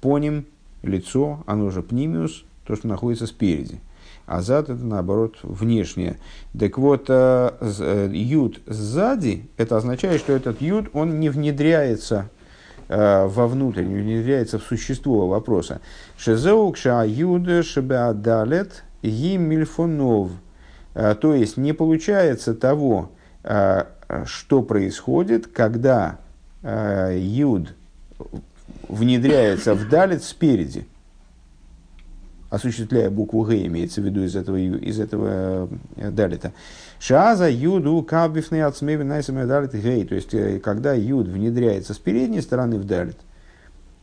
Поним, лицо, оно же пнимиус, то, что находится спереди а зад это наоборот внешнее. Так вот, э, э, юд сзади, это означает, что этот юд, он не внедряется э, вовнутрь, не внедряется в существо вопроса. Шезеукша юд шебеадалет гимильфонов. То есть не получается того, что происходит, когда юд внедряется в далит спереди осуществляя букву Г, имеется в виду из этого, из этого э, далита. Шаза юду кабифный ацмеви найсами далит гей. То есть, э, когда юд внедряется с передней стороны в далит,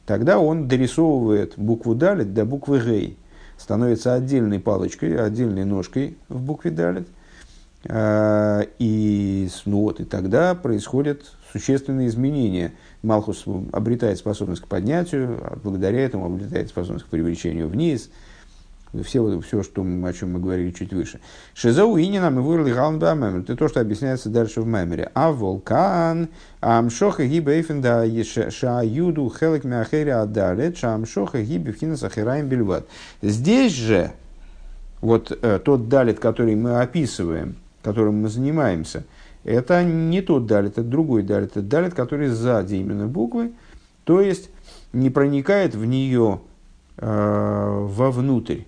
тогда он дорисовывает букву далит до буквы гей. Становится отдельной палочкой, отдельной ножкой в букве далит. Э, и, ну вот, и тогда происходят существенные изменения. Малхус обретает способность к поднятию, а благодаря этому обретает способность к привлечению вниз – все, все что, о чем мы говорили чуть выше. Шизоу и нам и вырли галнба мемер. Это то, что объясняется дальше в мемере. А вулкан, амшоха гиба эйфенда шаюду хелек мяхери адалет, шамшоха гиби вхина сахираем бельват. Здесь же, вот э, тот далит, который мы описываем, которым мы занимаемся, это не тот далит, это другой далит. Это далит, который сзади именно буквы, то есть не проникает в нее э, вовнутрь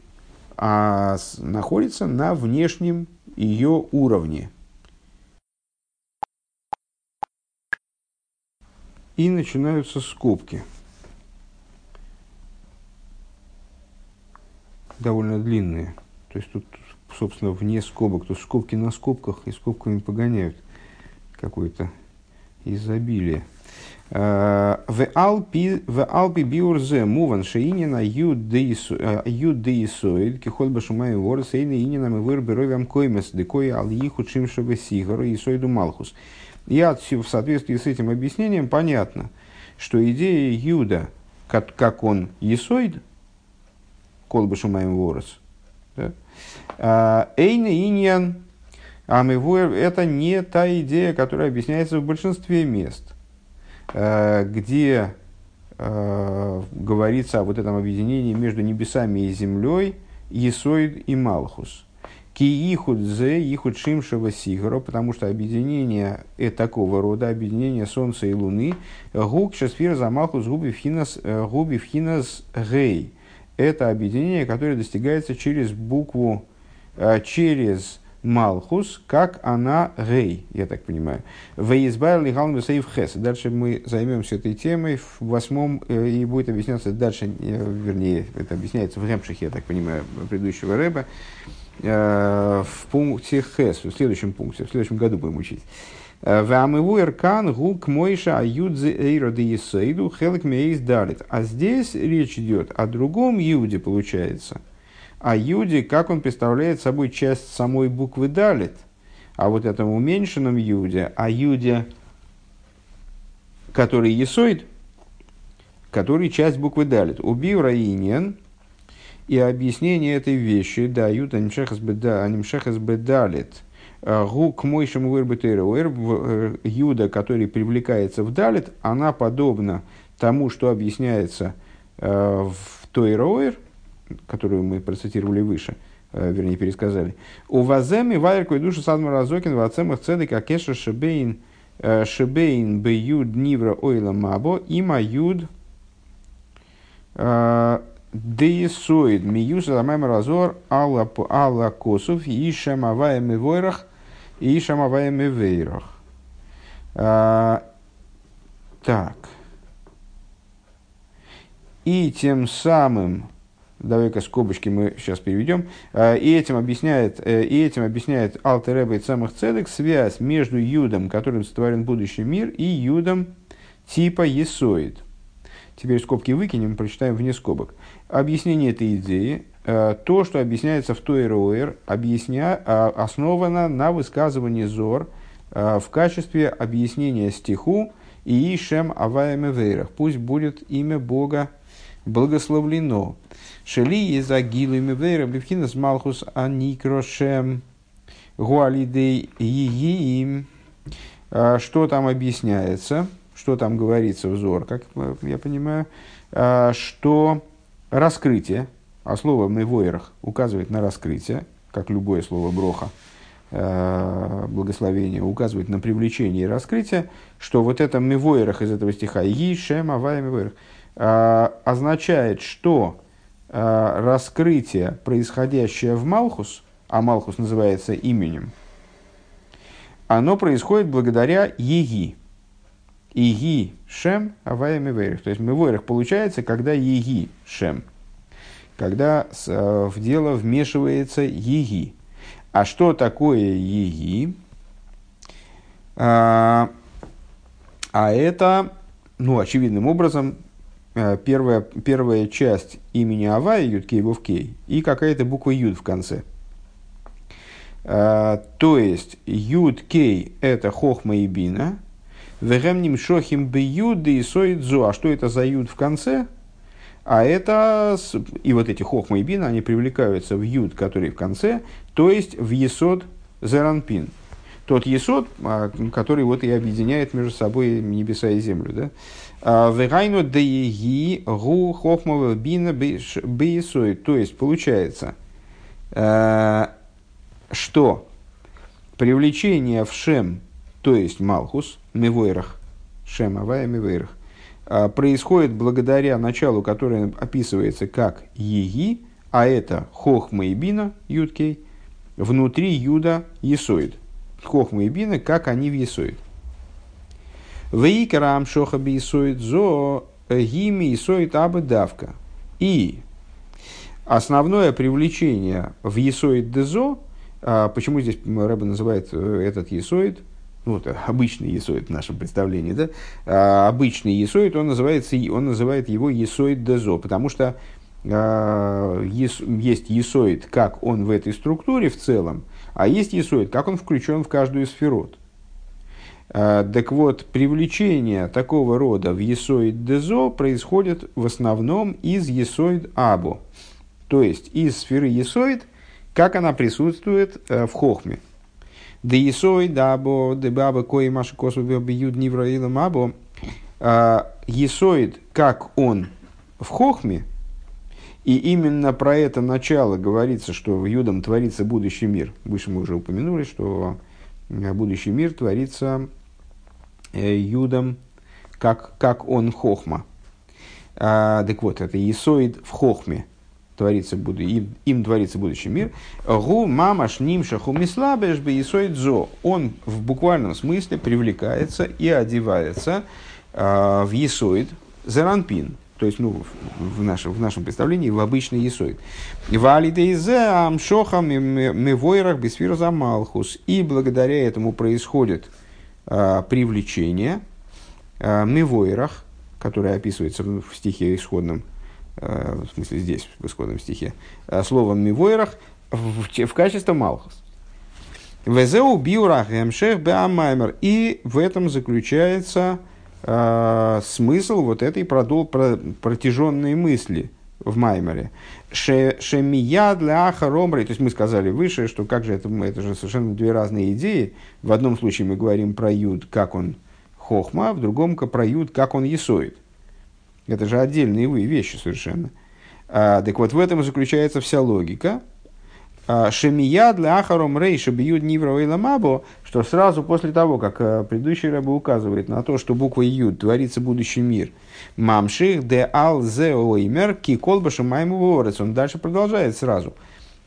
а находится на внешнем ее уровне. И начинаются скобки. Довольно длинные. То есть тут, собственно, вне скобок. Тут скобки на скобках и скобками погоняют какой-то изобилие. Э, в Алпи, биурзе муван шеинина юдеисоид, кихол башумай вор, сейна инина мы выр беровям коймес, декой ал иху чимшеве сигару и сойду малхус. И в соответствии с этим объяснением понятно, что идея Юда, как, как он есоид, кол башумаем ворос, да, Эйна иньян амивуэр – это не та идея, которая объясняется в большинстве мест, э, где э, говорится о вот этом объединении между небесами и землей, Есоид и Малхус. Ки ихуд зе, ихуд шимшева сигро, потому что объединение и такого рода, объединение Солнца и Луны, гук шасфир за Малхус губи э, вхинас гей. Это объединение, которое достигается через букву Э, через Малхус, как она Гей, я так понимаю. Вейзбайр Лигалн Бесейв Хес. Дальше мы займемся этой темой в восьмом, э, и будет объясняться дальше, э, вернее, это объясняется в Ремшихе, я так понимаю, предыдущего Рэба, в пункте Хес, в следующем пункте, в следующем году будем учить. Вамыву эркан гук мойша аюдзе эйроды есейду хелек дарит. А здесь речь идет о другом юде, получается – а юди, как он представляет собой часть самой буквы далит. А вот этом уменьшенном юде, а юде, который есоид, который часть буквы далит. Убил раинен, и объяснение этой вещи, да, юд анимшехас бедалит, гу к мойшему вырбетейра, юда, который привлекается в далит, она подобна тому, что объясняется э, в той роэр, которую мы процитировали выше, э, вернее, пересказали. У ваземи вайрку и душу садма разокин вацемах цедек акеша шебейн э, шебейн беюд нивра ойла мабо има юд э, Деисоид миюс ламайм разор алла косов и шамаваем и войрах и шамаваем и вейрах. Так. И тем самым давай-ка скобочки мы сейчас переведем, а, и этим объясняет, э, и этим объясняет Алтереба и самых цедек связь между Юдом, которым сотворен будущий мир, и Юдом типа Есоид. Теперь скобки выкинем, прочитаем вне скобок. Объяснение этой идеи, э, то, что объясняется в Тойроэр, объясня, а, основано на высказывании Зор э, в качестве объяснения стиху и Ишем Аваем Пусть будет имя Бога благословлено. Шели из агилами вейра бифхинас малхус аникрошем гуалидей иим. А, что там объясняется, что там говорится взор, как я понимаю, а, что раскрытие, а слово «мевойрах» указывает на раскрытие, как любое слово «броха», а, благословение указывает на привлечение и раскрытие, что вот это «мевойрах» из этого стиха «и шем авая мевойрах» означает, что раскрытие, происходящее в Малхус, а Малхус называется именем, оно происходит благодаря Еги. Иги Шем Авая Мивейрих. То есть Мивейрих получается, когда Еги Шем. Когда э, в дело вмешивается Еги. А что такое Еги? А, а это, ну, очевидным образом, Э, первая, первая часть имени Авая, Юдкей Вовкей, и какая-то буква Юд в конце. А, то есть Юдкей – это Хохма и Бина, Вегемним Шохим Бьюды и Соидзу. А что это за Юд в конце? А это, и вот эти Хохма и Бина, они привлекаются в Юд, который в конце, то есть в Есод Зеранпин. Тот Есод, а, который вот и объединяет между собой небеса и землю. Да? Вегайну дееги гу хохмова бина бейсой. То есть получается, э, что привлечение в шем, то есть малхус, мивойрах, шем авая мивойрах, э, происходит благодаря началу, которое описывается как еги, а это хохма и бина, юдкей, внутри юда есоид. Хохма и бина, как они в есоид. Вейкарам шоха бисоид зо гими исоид абы давка. И основное привлечение в есоид дезо, а почему здесь Рэба называет э, этот есоид ну, вот обычный есоид в нашем представлении, да, а, обычный есоид, он, называется, он называет его есоид дезо, потому что а, ес, есть есоид, как он в этой структуре в целом, а есть есоид, как он включен в каждую сферот. А, так вот, привлечение такого рода в есоид дезо происходит в основном из есоид або, то есть из сферы есоид, как она присутствует э, в хохме – да Исой, да або, да баба, кои маши косу бьют нивраилом або. Есоид, как он в хохме, и именно про это начало говорится, что в Юдам творится будущий мир. Выше мы уже упомянули, что будущий мир творится э, Юдом, как, как он хохма. А, так вот, это Есоид в хохме творится, им, им творится будущий мир. Гу мамаш нимша хумислабеш бейсоид зо. Он в буквальном смысле привлекается и одевается э, в есоид зеранпин. То есть, ну, в нашем, в нашем представлении, в обычный есоид. Валидейзе амшоха мивойрах бисфирза малхус. И благодаря этому происходит э, привлечение э, мивойрах, которое описывается в стихе исходном, Э, в смысле здесь, в исходном стихе, э, словом «мивойрах» в, в качестве «малхус». Везеу биурах эмшех беамаймер. И в этом заключается э, смысл вот этой продол, про, протяженной мысли в Маймере. Шемия для ахаромры. То есть мы сказали выше, что как же это, это же совершенно две разные идеи. В одном случае мы говорим про юд, как он хохма, в другом про юд, как он есоид. Это же отдельные вещи совершенно. А, так вот, в этом и заключается вся логика. А, Шемия для Ахаром Рейша бьют Нивра Ламабо, что сразу после того, как а, предыдущий рыба указывает на то, что буква Юд творится будущий мир, Мамших де ал зе оймер ки колбаша майму ворец. Он дальше продолжает сразу.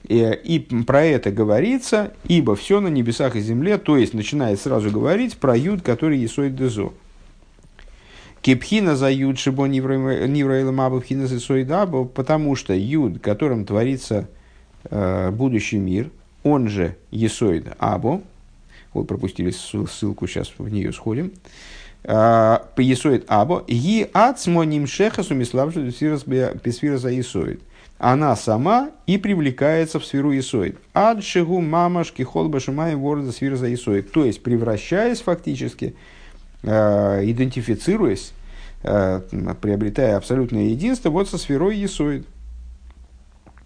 И, и про это говорится, ибо все на небесах и земле, то есть начинает сразу говорить про Юд, который Есой Дезо. Кипхина за юд шибо нивраилам абу пхина за соидабу, потому что юд, которым творится э, будущий мир, он же есоид абу, вот пропустили ссылку, сейчас в нее сходим, э, по есоид абу, и ацмо нимшеха сумиславши песфира за есоид. Она сама и привлекается в сферу Исоид. Ад шигу мамашки холба шумаем ворда сфера за Исоид. То есть, превращаясь фактически Э, идентифицируясь, э, приобретая абсолютное единство вот со сферой Есоид.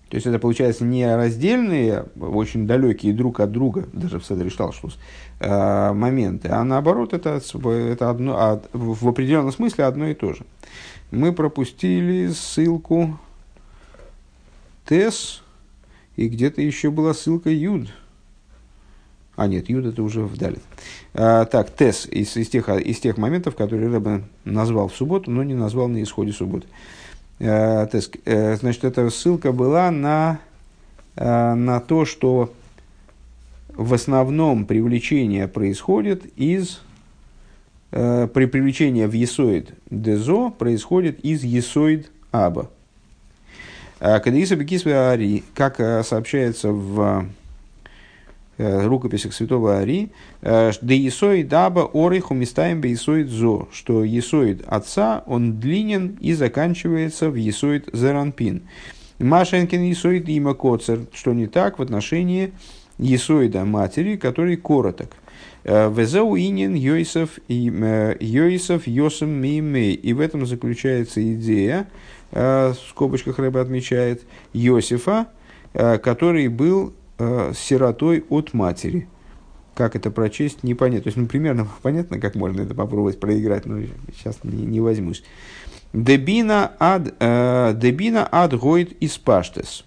То есть это получается не раздельные, очень далекие друг от друга, даже в Седре Шталшус, э, моменты, а наоборот это, это одно, а в определенном смысле одно и то же. Мы пропустили ссылку Тес, и где-то еще была ссылка Юд. А, нет, Юд это уже вдали. А, так, Тес из, из, тех, из тех моментов, которые Рэбе назвал в субботу, но не назвал на исходе субботы. А, а, значит, эта ссылка была на, а, на то, что в основном привлечение происходит из э, при привлечении в есоид дезо происходит из есоид аба. Кадиса бекисве как сообщается в Э, рукописях святого Ари, э, да Есоид даба ориху местаем бы Есоид зо, что Есоид отца, он длинен и заканчивается в Есоид зеранпин. Машенкин Есоид има коцер, что не так в отношении Есоида матери, который короток. Э, Везеу инин Йосиф Йосиф Йосем Мимей. И в этом заключается идея, в скобочках Рэба отмечает, Йосифа, который был э, сиротой от матери. Как это прочесть, непонятно. То есть, ну, примерно понятно, как можно это попробовать проиграть, но сейчас не, не возьмусь. Дебина ад, э, дебина ад гоид из паштес.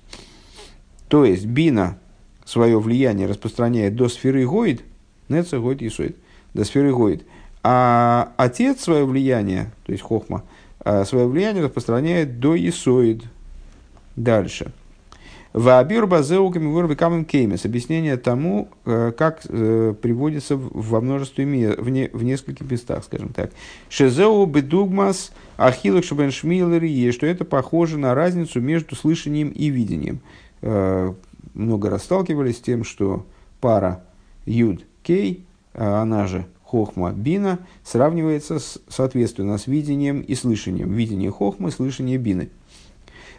То есть, бина свое влияние распространяет до сферы гоид, неца гоид исоид, до сферы гоид. А отец свое влияние, то есть хохма, э, свое влияние распространяет до исоид. Дальше. Ваабир базеуками вырвы камен кеймес. Объяснение тому, э, как э, приводится во множестве в, не, в нескольких местах, скажем так. Шезеу бедугмас ахилок шабеншмилери, что это похоже на разницу между слышанием и видением. Э, много раз сталкивались с тем, что пара юд кей она же хохма бина, сравнивается с, соответственно с видением и слышанием. Видение хохмы, слышание бины.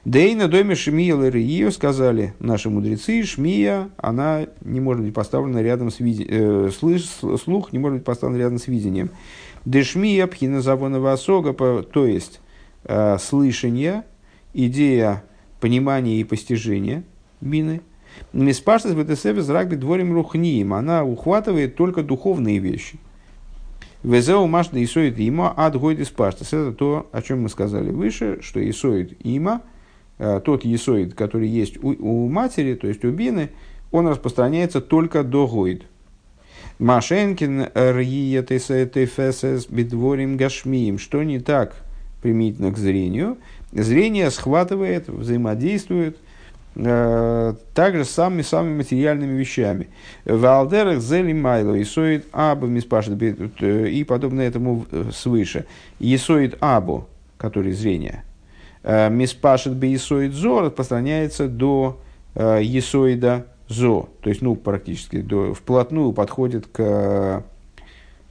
Дейна доме Шмия Лерию сказали наши мудрецы, Шмия, она не может быть поставлена рядом с видением, э, слыш, слух не может быть поставлен рядом с видением. Дешмия пхина завонова осога, то есть э, слышание, идея понимания и постижения бины. Миспаштас бетесебес рагби дворим рухниим, она ухватывает только духовные вещи. Везеу машда исоид има ад гойдис паштас. Это то, о чем мы сказали выше, что исоид има – тот есоид, который есть у, у матери, то есть у бины, он распространяется только до гойд. Машенкин рьиетесетефесес бедворим гашмием. Что не так применительно к зрению? Зрение схватывает, взаимодействует э, также с самыми самыми материальными вещами. В алдерах зели майло исоид абу миспашет э, и подобно этому свыше. Исоид абу, который зрение – Э, Миспашет бейсоид зо распространяется до есоида э, зо, то есть, ну, практически до, вплотную подходит к э,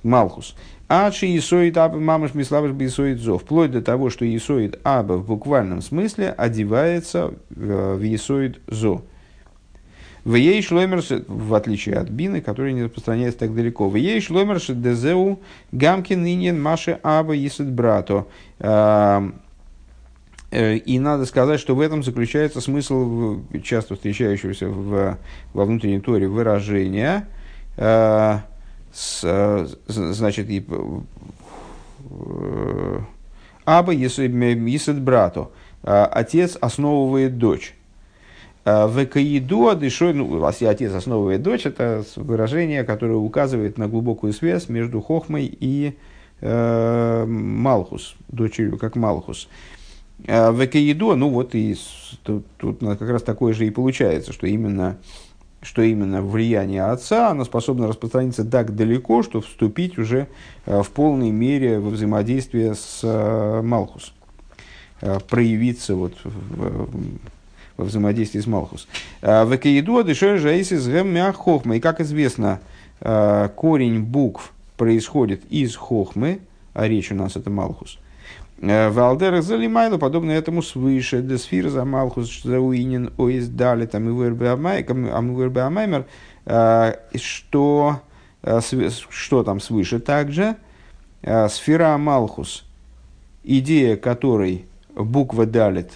Малхус. Ачи есоид аба мамаш миславаш бейсоид зо, вплоть до того, что есоид аба в буквальном смысле одевается в есоид зо. В ей в отличие от бины, который не распространяется так далеко. В ей шломерш дезеу гамкин иньен маше аба есед брато. Э, и надо сказать, что в этом заключается смысл часто встречающегося в, во внутренней торе выражения, э, с, э, значит, и, э, Аба Есед Брато, отец основывает дочь. В Каиду дышой, ну, отец основывает дочь, это выражение, которое указывает на глубокую связь между Хохмой и э, Малхус, дочерью как Малхус. Э, а в Экеидо, ну вот и тут, тут как раз такое же и получается, что именно, что именно влияние отца, оно способно распространиться так далеко, что вступить уже э, в полной мере во взаимодействие с э, Малхус, э, проявиться вот во взаимодействии с Малхус. В Экеидо дешер жаисис хохма. И как известно, корень букв происходит из хохмы, а речь у нас это Малхус – Э, Валдерах залимайло, подобно этому свыше, десфир за малхус зауинин оиз дали там и вырбе амаймер, э, что, э, что там свыше также, сфера малхус, идея которой буква далит,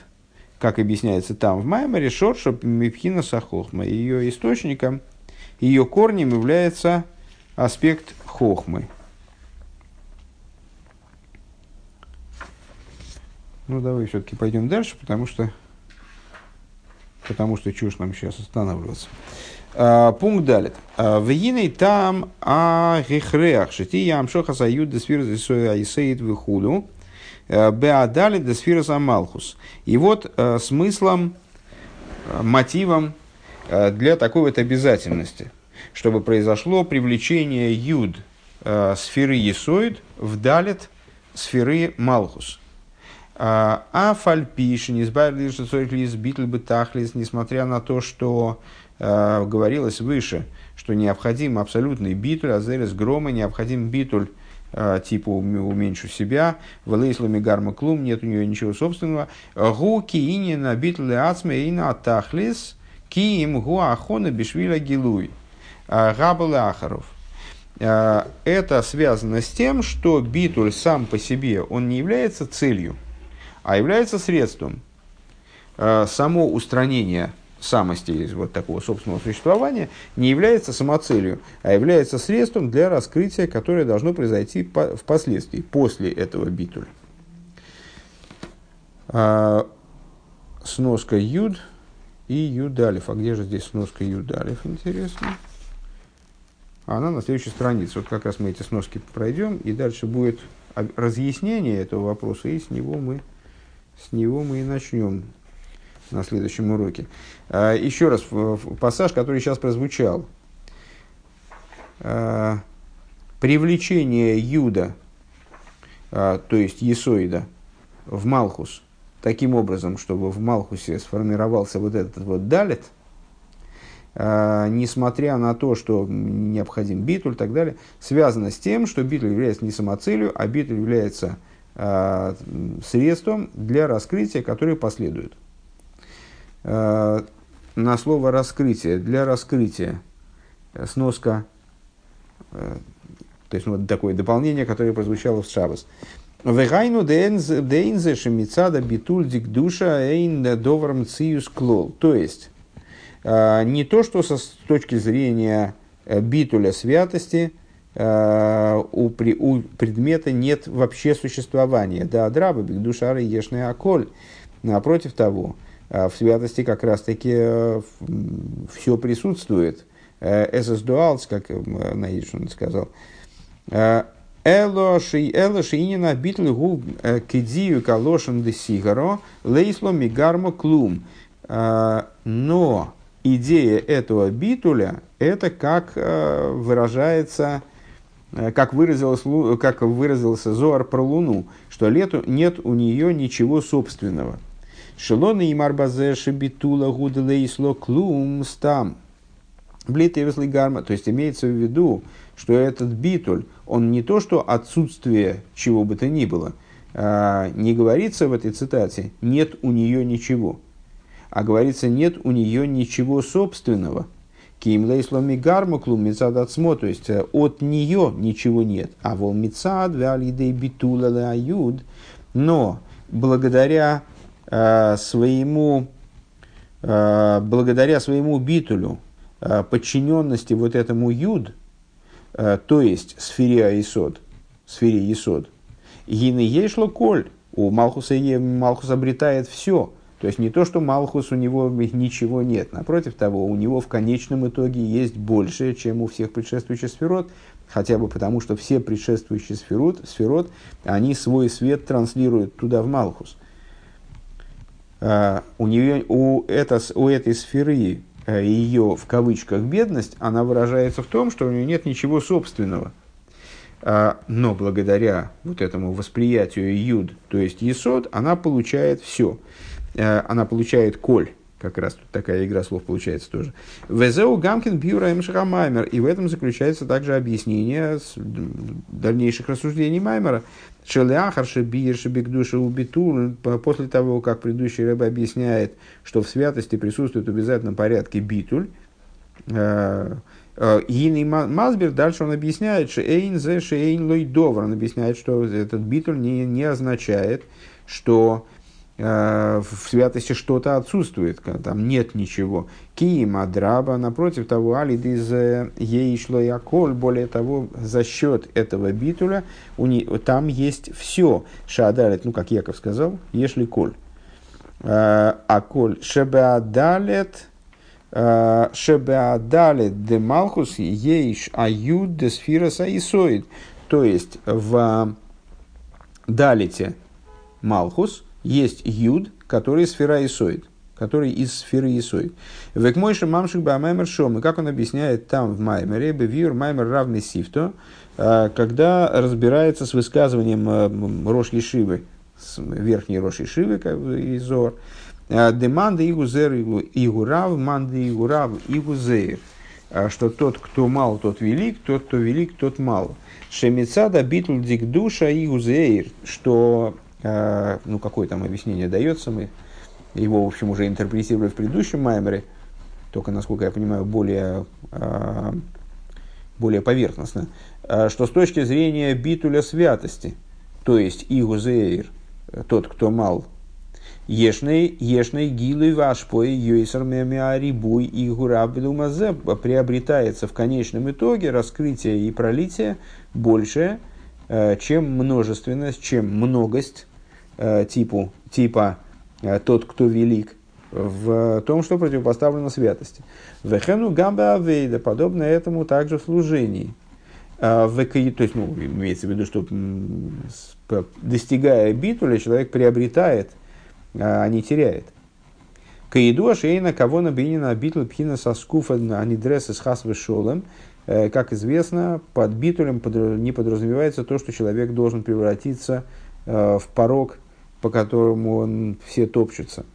как объясняется там в Маймере, шорша мипхина сахохма. Ее источником, ее корнем является аспект хохмы. Ну, давай все-таки пойдем дальше, потому что, потому что чушь нам сейчас останавливаться. А, пункт далит. А, в иной там а гехреах шити ям шоха сают десфир зисоя айсеид вихуду а, беадали десфир малхус. И вот а, смыслом, мотивом для такой вот обязательности, чтобы произошло привлечение юд сферы есоид в далит сферы малхус – а фальпиш, не избавили бы тахлис, несмотря на то, что э, говорилось выше, что необходим абсолютный битуль, а зерес грома, необходим битуль э, типа уменьшу себя, в лейслами гарма клум, нет у нее ничего собственного. Гу киини на битуле ацме и на тахлис, киим гу ахона бишвиля гилуй. Габал Ахаров. Это связано с тем, что битуль сам по себе, он не является целью а является средством. Э, само устранение самости, вот такого собственного существования, не является самоцелью, а является средством для раскрытия, которое должно произойти впоследствии, после этого битуля. А, сноска Юд и Юдалев. А где же здесь сноска Юдалев, интересно? Она на следующей странице. Вот как раз мы эти сноски пройдем, и дальше будет разъяснение этого вопроса, и с него мы с него мы и начнем на следующем уроке. А, еще раз, пассаж, который сейчас прозвучал. А, привлечение Юда, а, то есть Есоида, в Малхус, таким образом, чтобы в Малхусе сформировался вот этот вот далит, несмотря на то, что необходим битуль и так далее, связано с тем, что битуль является не самоцелью, а битуль является средством для раскрытия, которое последует. На слово раскрытие, для раскрытия, сноска, то есть вот такое дополнение, которое прозвучало в Шабас. Вегайну дейнзе шемицада битуль душа эйн доварм циюс клол. То есть, не то, что с точки зрения э, битуля святости у, при, у предмета нет вообще существования. Да, драба, душа ешная околь. Напротив того, а, в святости как раз-таки э, все присутствует. Эсэс дуалс, как э, Наидж сказал. Эло шиинина битл гу кидию калошен де сигаро лейсло мигармо клум. Но идея этого битуля – это как э, выражается, э, как, выразилось, как выразился Зоар про Луну, что лету нет у нее ничего собственного. Шелона и марбазеши битула гудлейсло клум стам. Блит и гарма. То есть имеется в виду, что этот битуль, он не то, что отсутствие чего бы то ни было. А, не говорится в этой цитате «нет у нее ничего» а говорится, нет у нее ничего собственного. Ким лейсломи гармуклу мецад отсмо, то есть от нее ничего нет. А вол мецад валидей битула аюд, но благодаря э, своему э, благодаря своему битулю, э, подчиненности вот этому юд, э, то есть сфере Аисод, сфере Есод, Гины ешло коль, у Малхуса, Малхус обретает все – то есть не то, что Малхус у него ничего нет. Напротив того, у него в конечном итоге есть больше, чем у всех предшествующих сферот, хотя бы потому, что все предшествующие сферот, сферот они свой свет транслируют туда, в Малхус. Uh, у, нее, у, это, у этой сферы uh, ее, в кавычках, бедность, она выражается в том, что у нее нет ничего собственного. Uh, но благодаря вот этому восприятию юд, то есть есод, она получает все. Э, она получает коль. Как раз тут такая игра слов получается тоже. Везеу Гамкин Бьюра Маймер. И в этом заключается также объяснение дальнейших рассуждений Маймера. Шелеахарши Бирши Бигдуша Убитул. После того, как предыдущий рыба объясняет, что в святости присутствует в обязательном порядке битуль, э, э, Гинный Мазбер, дальше он объясняет, что Эйн зе Шейн Лойдовар. Он объясняет, что этот битуль не, не означает, что в святости что-то отсутствует, там нет ничего. Киима драба, напротив того, алид из ей шло и аколь, более того, за счет этого битуля у не, там есть все. Шаадалет, ну, как Яков сказал, ешли коль. Э, аколь шебеадалет, э, шебеадалет де малхус ейш аюд де сфира саисоид. То есть в далите малхус – есть юд, который сфера Исоид, который из сферы Исоид. Век мойши мамшик бамаймер шом. И как он объясняет там в Маймере, бевьюр маймер равный сифто, а, когда разбирается с высказыванием а, Рош Ешивы, верхней Рош Ешивы, как Изор, а, деманда игузер игурав, манда игурав игузер что тот, кто мал, тот велик, тот, кто велик, тот мал. Шемицада битл дик душа и узеир, что ну, какое там объяснение дается, мы его, в общем, уже интерпретировали в предыдущем Маймере, только, насколько я понимаю, более, э, более поверхностно, э, что с точки зрения битуля святости, то есть Игузеир, тот, кто мал, Ешный, ешный гилы вашпой, йойсер мемиарибуй и гурабилумазе приобретается в конечном итоге раскрытие и пролитие больше, чем множественность, чем многость э, типу, типа э, тот, кто велик, в том, что противопоставлено святости. Вехену гамба авейда, подобно этому также в служении. В, то есть, ну, имеется в виду, что достигая битуля, человек приобретает, а не теряет. Каиду шейна кого на бинина битл пхина соскуфа анидреса с хас шолем. Э, как известно, под битулем не подразумевается то, что человек должен превратиться в порог по которому он все топчутся.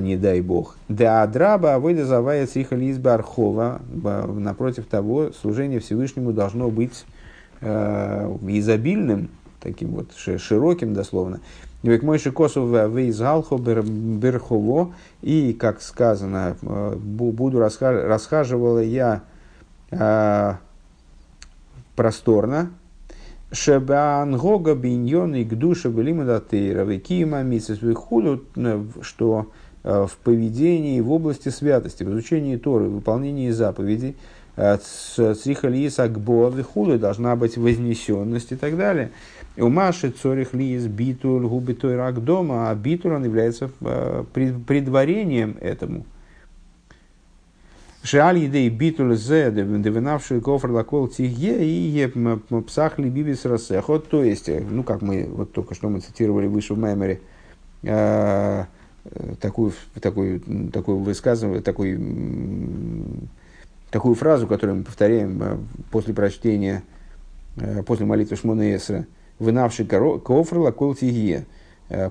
не дай бог. Да адраба выдазавая цихали из бархова. Напротив того, служение Всевышнему должно быть изобильным, таким вот широким дословно. Век мойши косов вейзгалхо берхово. И, как сказано, буду расхаживала я просторно, Шебан Гога Биньон и Гдуша Белимадатейра Викима Мисис Вихуду, что в поведении в области святости, в изучении Торы, в выполнении заповедей, Црихалиис Акбо Вихуду должна быть вознесенность и так далее. У Маши Цорих Лиис Битуль Губитой Рак дома, а Битуль он является предварением этому – Шиаль едей битуль зе, девинавший кофр лакол тихе и псах либибис рассехот. То есть, ну, как мы вот только что мы цитировали выше в Маймере, такую, такую, такую высказывание, такой, такую фразу, которую мы повторяем после прочтения, после молитвы Шмона Эсра, «Вынавший кофр лакол тихе,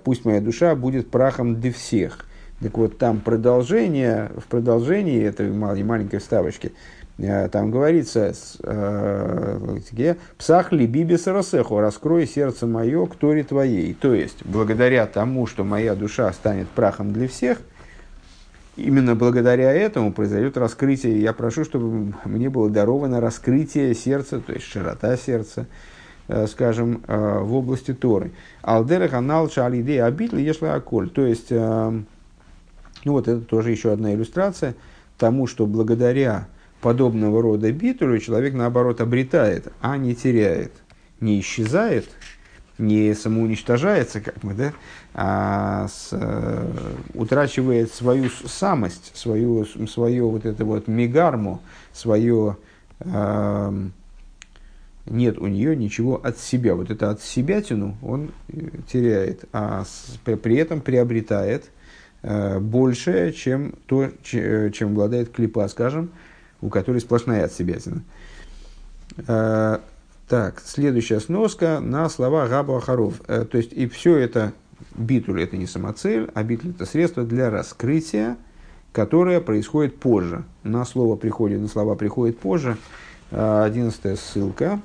пусть моя душа будет прахом для всех». Так вот, там продолжение, в продолжении этой маленькой вставочки, э, там говорится, э, «Псах ли бибис росеху, раскрой сердце мое к торе твоей». То есть, благодаря тому, что моя душа станет прахом для всех, именно благодаря этому произойдет раскрытие. Я прошу, чтобы мне было даровано раскрытие сердца, то есть широта сердца, э, скажем, в области Торы. Алдерах анал шалиде абитли ешла аколь. То есть, ну вот это тоже еще одна иллюстрация тому, что благодаря подобного рода битулю человек наоборот обретает, а не теряет, не исчезает, не самоуничтожается, как мы, да, а с, э, утрачивает свою самость, свою, свою вот это вот мегарму, свое э, нет у нее ничего от себя. Вот это от себя тяну он э, теряет, а с, при этом приобретает Э, больше, чем то, э, чем обладает клипа, скажем, у которой сплошная отсебятина. Э, так, следующая сноска на слова Габа Ахаров. То есть, и все это, битуль это не самоцель, а битуль это средство для раскрытия, которое происходит позже. На слово приходит, на слова приходит позже. Одиннадцатая ссылка,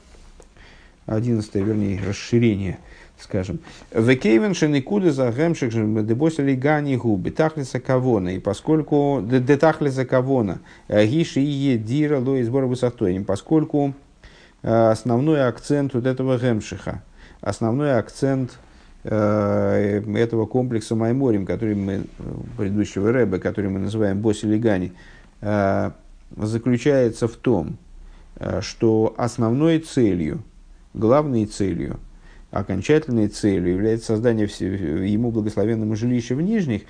одиннадцатое, вернее, расширение – скажем. Векейвен шеникуда за гемшик дебосили гани губи тахлиса кавона. И поскольку детахлиса кавона э, гиши и дира ло и сбора высотоим, поскольку э, основной акцент вот этого гемшиха, основной акцент э, этого комплекса Майморим, который мы, предыдущего Рэба, который мы называем Босили Гани, заключается в том, что основной целью, главной целью – окончательной целью является создание ему благословенного жилища в нижних,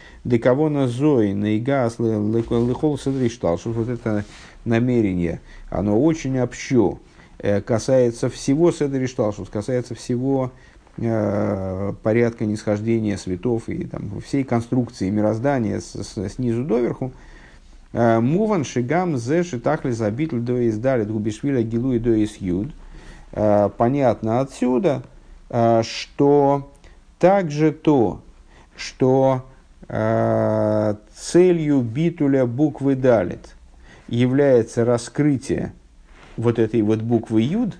на зои, наигас, лихол садриштал, что вот это намерение, оно очень общо, э, касается всего седриштал, что касается всего э, порядка нисхождения светов и там, всей конструкции мироздания с, с, снизу доверху, э, Муван шигам зе шитахли забитл до издалит губишвиля гилу и до. Понятно отсюда, что также то, что э, целью битуля буквы далит является раскрытие вот этой вот буквы юд –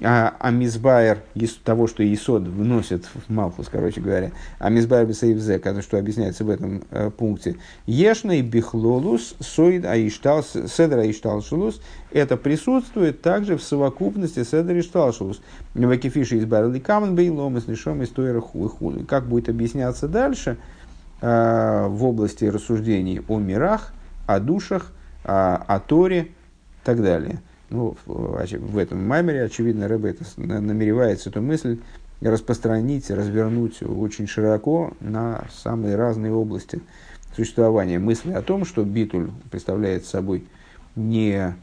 а, а мизбайер из того, что Исод вносит в Малхус, короче говоря, а мизбайер бисейвзе, что объясняется в этом э, пункте, ешный бихлолус соид аиштал, седра аиштал шелус, это присутствует также в совокупности седра аиштал шелус. Вакифиши избавили камен бейлом, и слишом из той Как будет объясняться дальше э, в области рассуждений о мирах, о душах, о, о Торе и так далее. Ну, в этом маймере, очевидно, Рэбе это намеревается эту мысль распространить, развернуть очень широко на самые разные области существования. Мысли о том, что битуль представляет собой не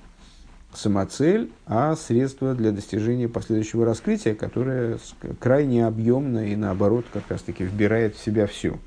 самоцель, а средство для достижения последующего раскрытия, которое крайне объемно и наоборот как раз таки вбирает в себя все.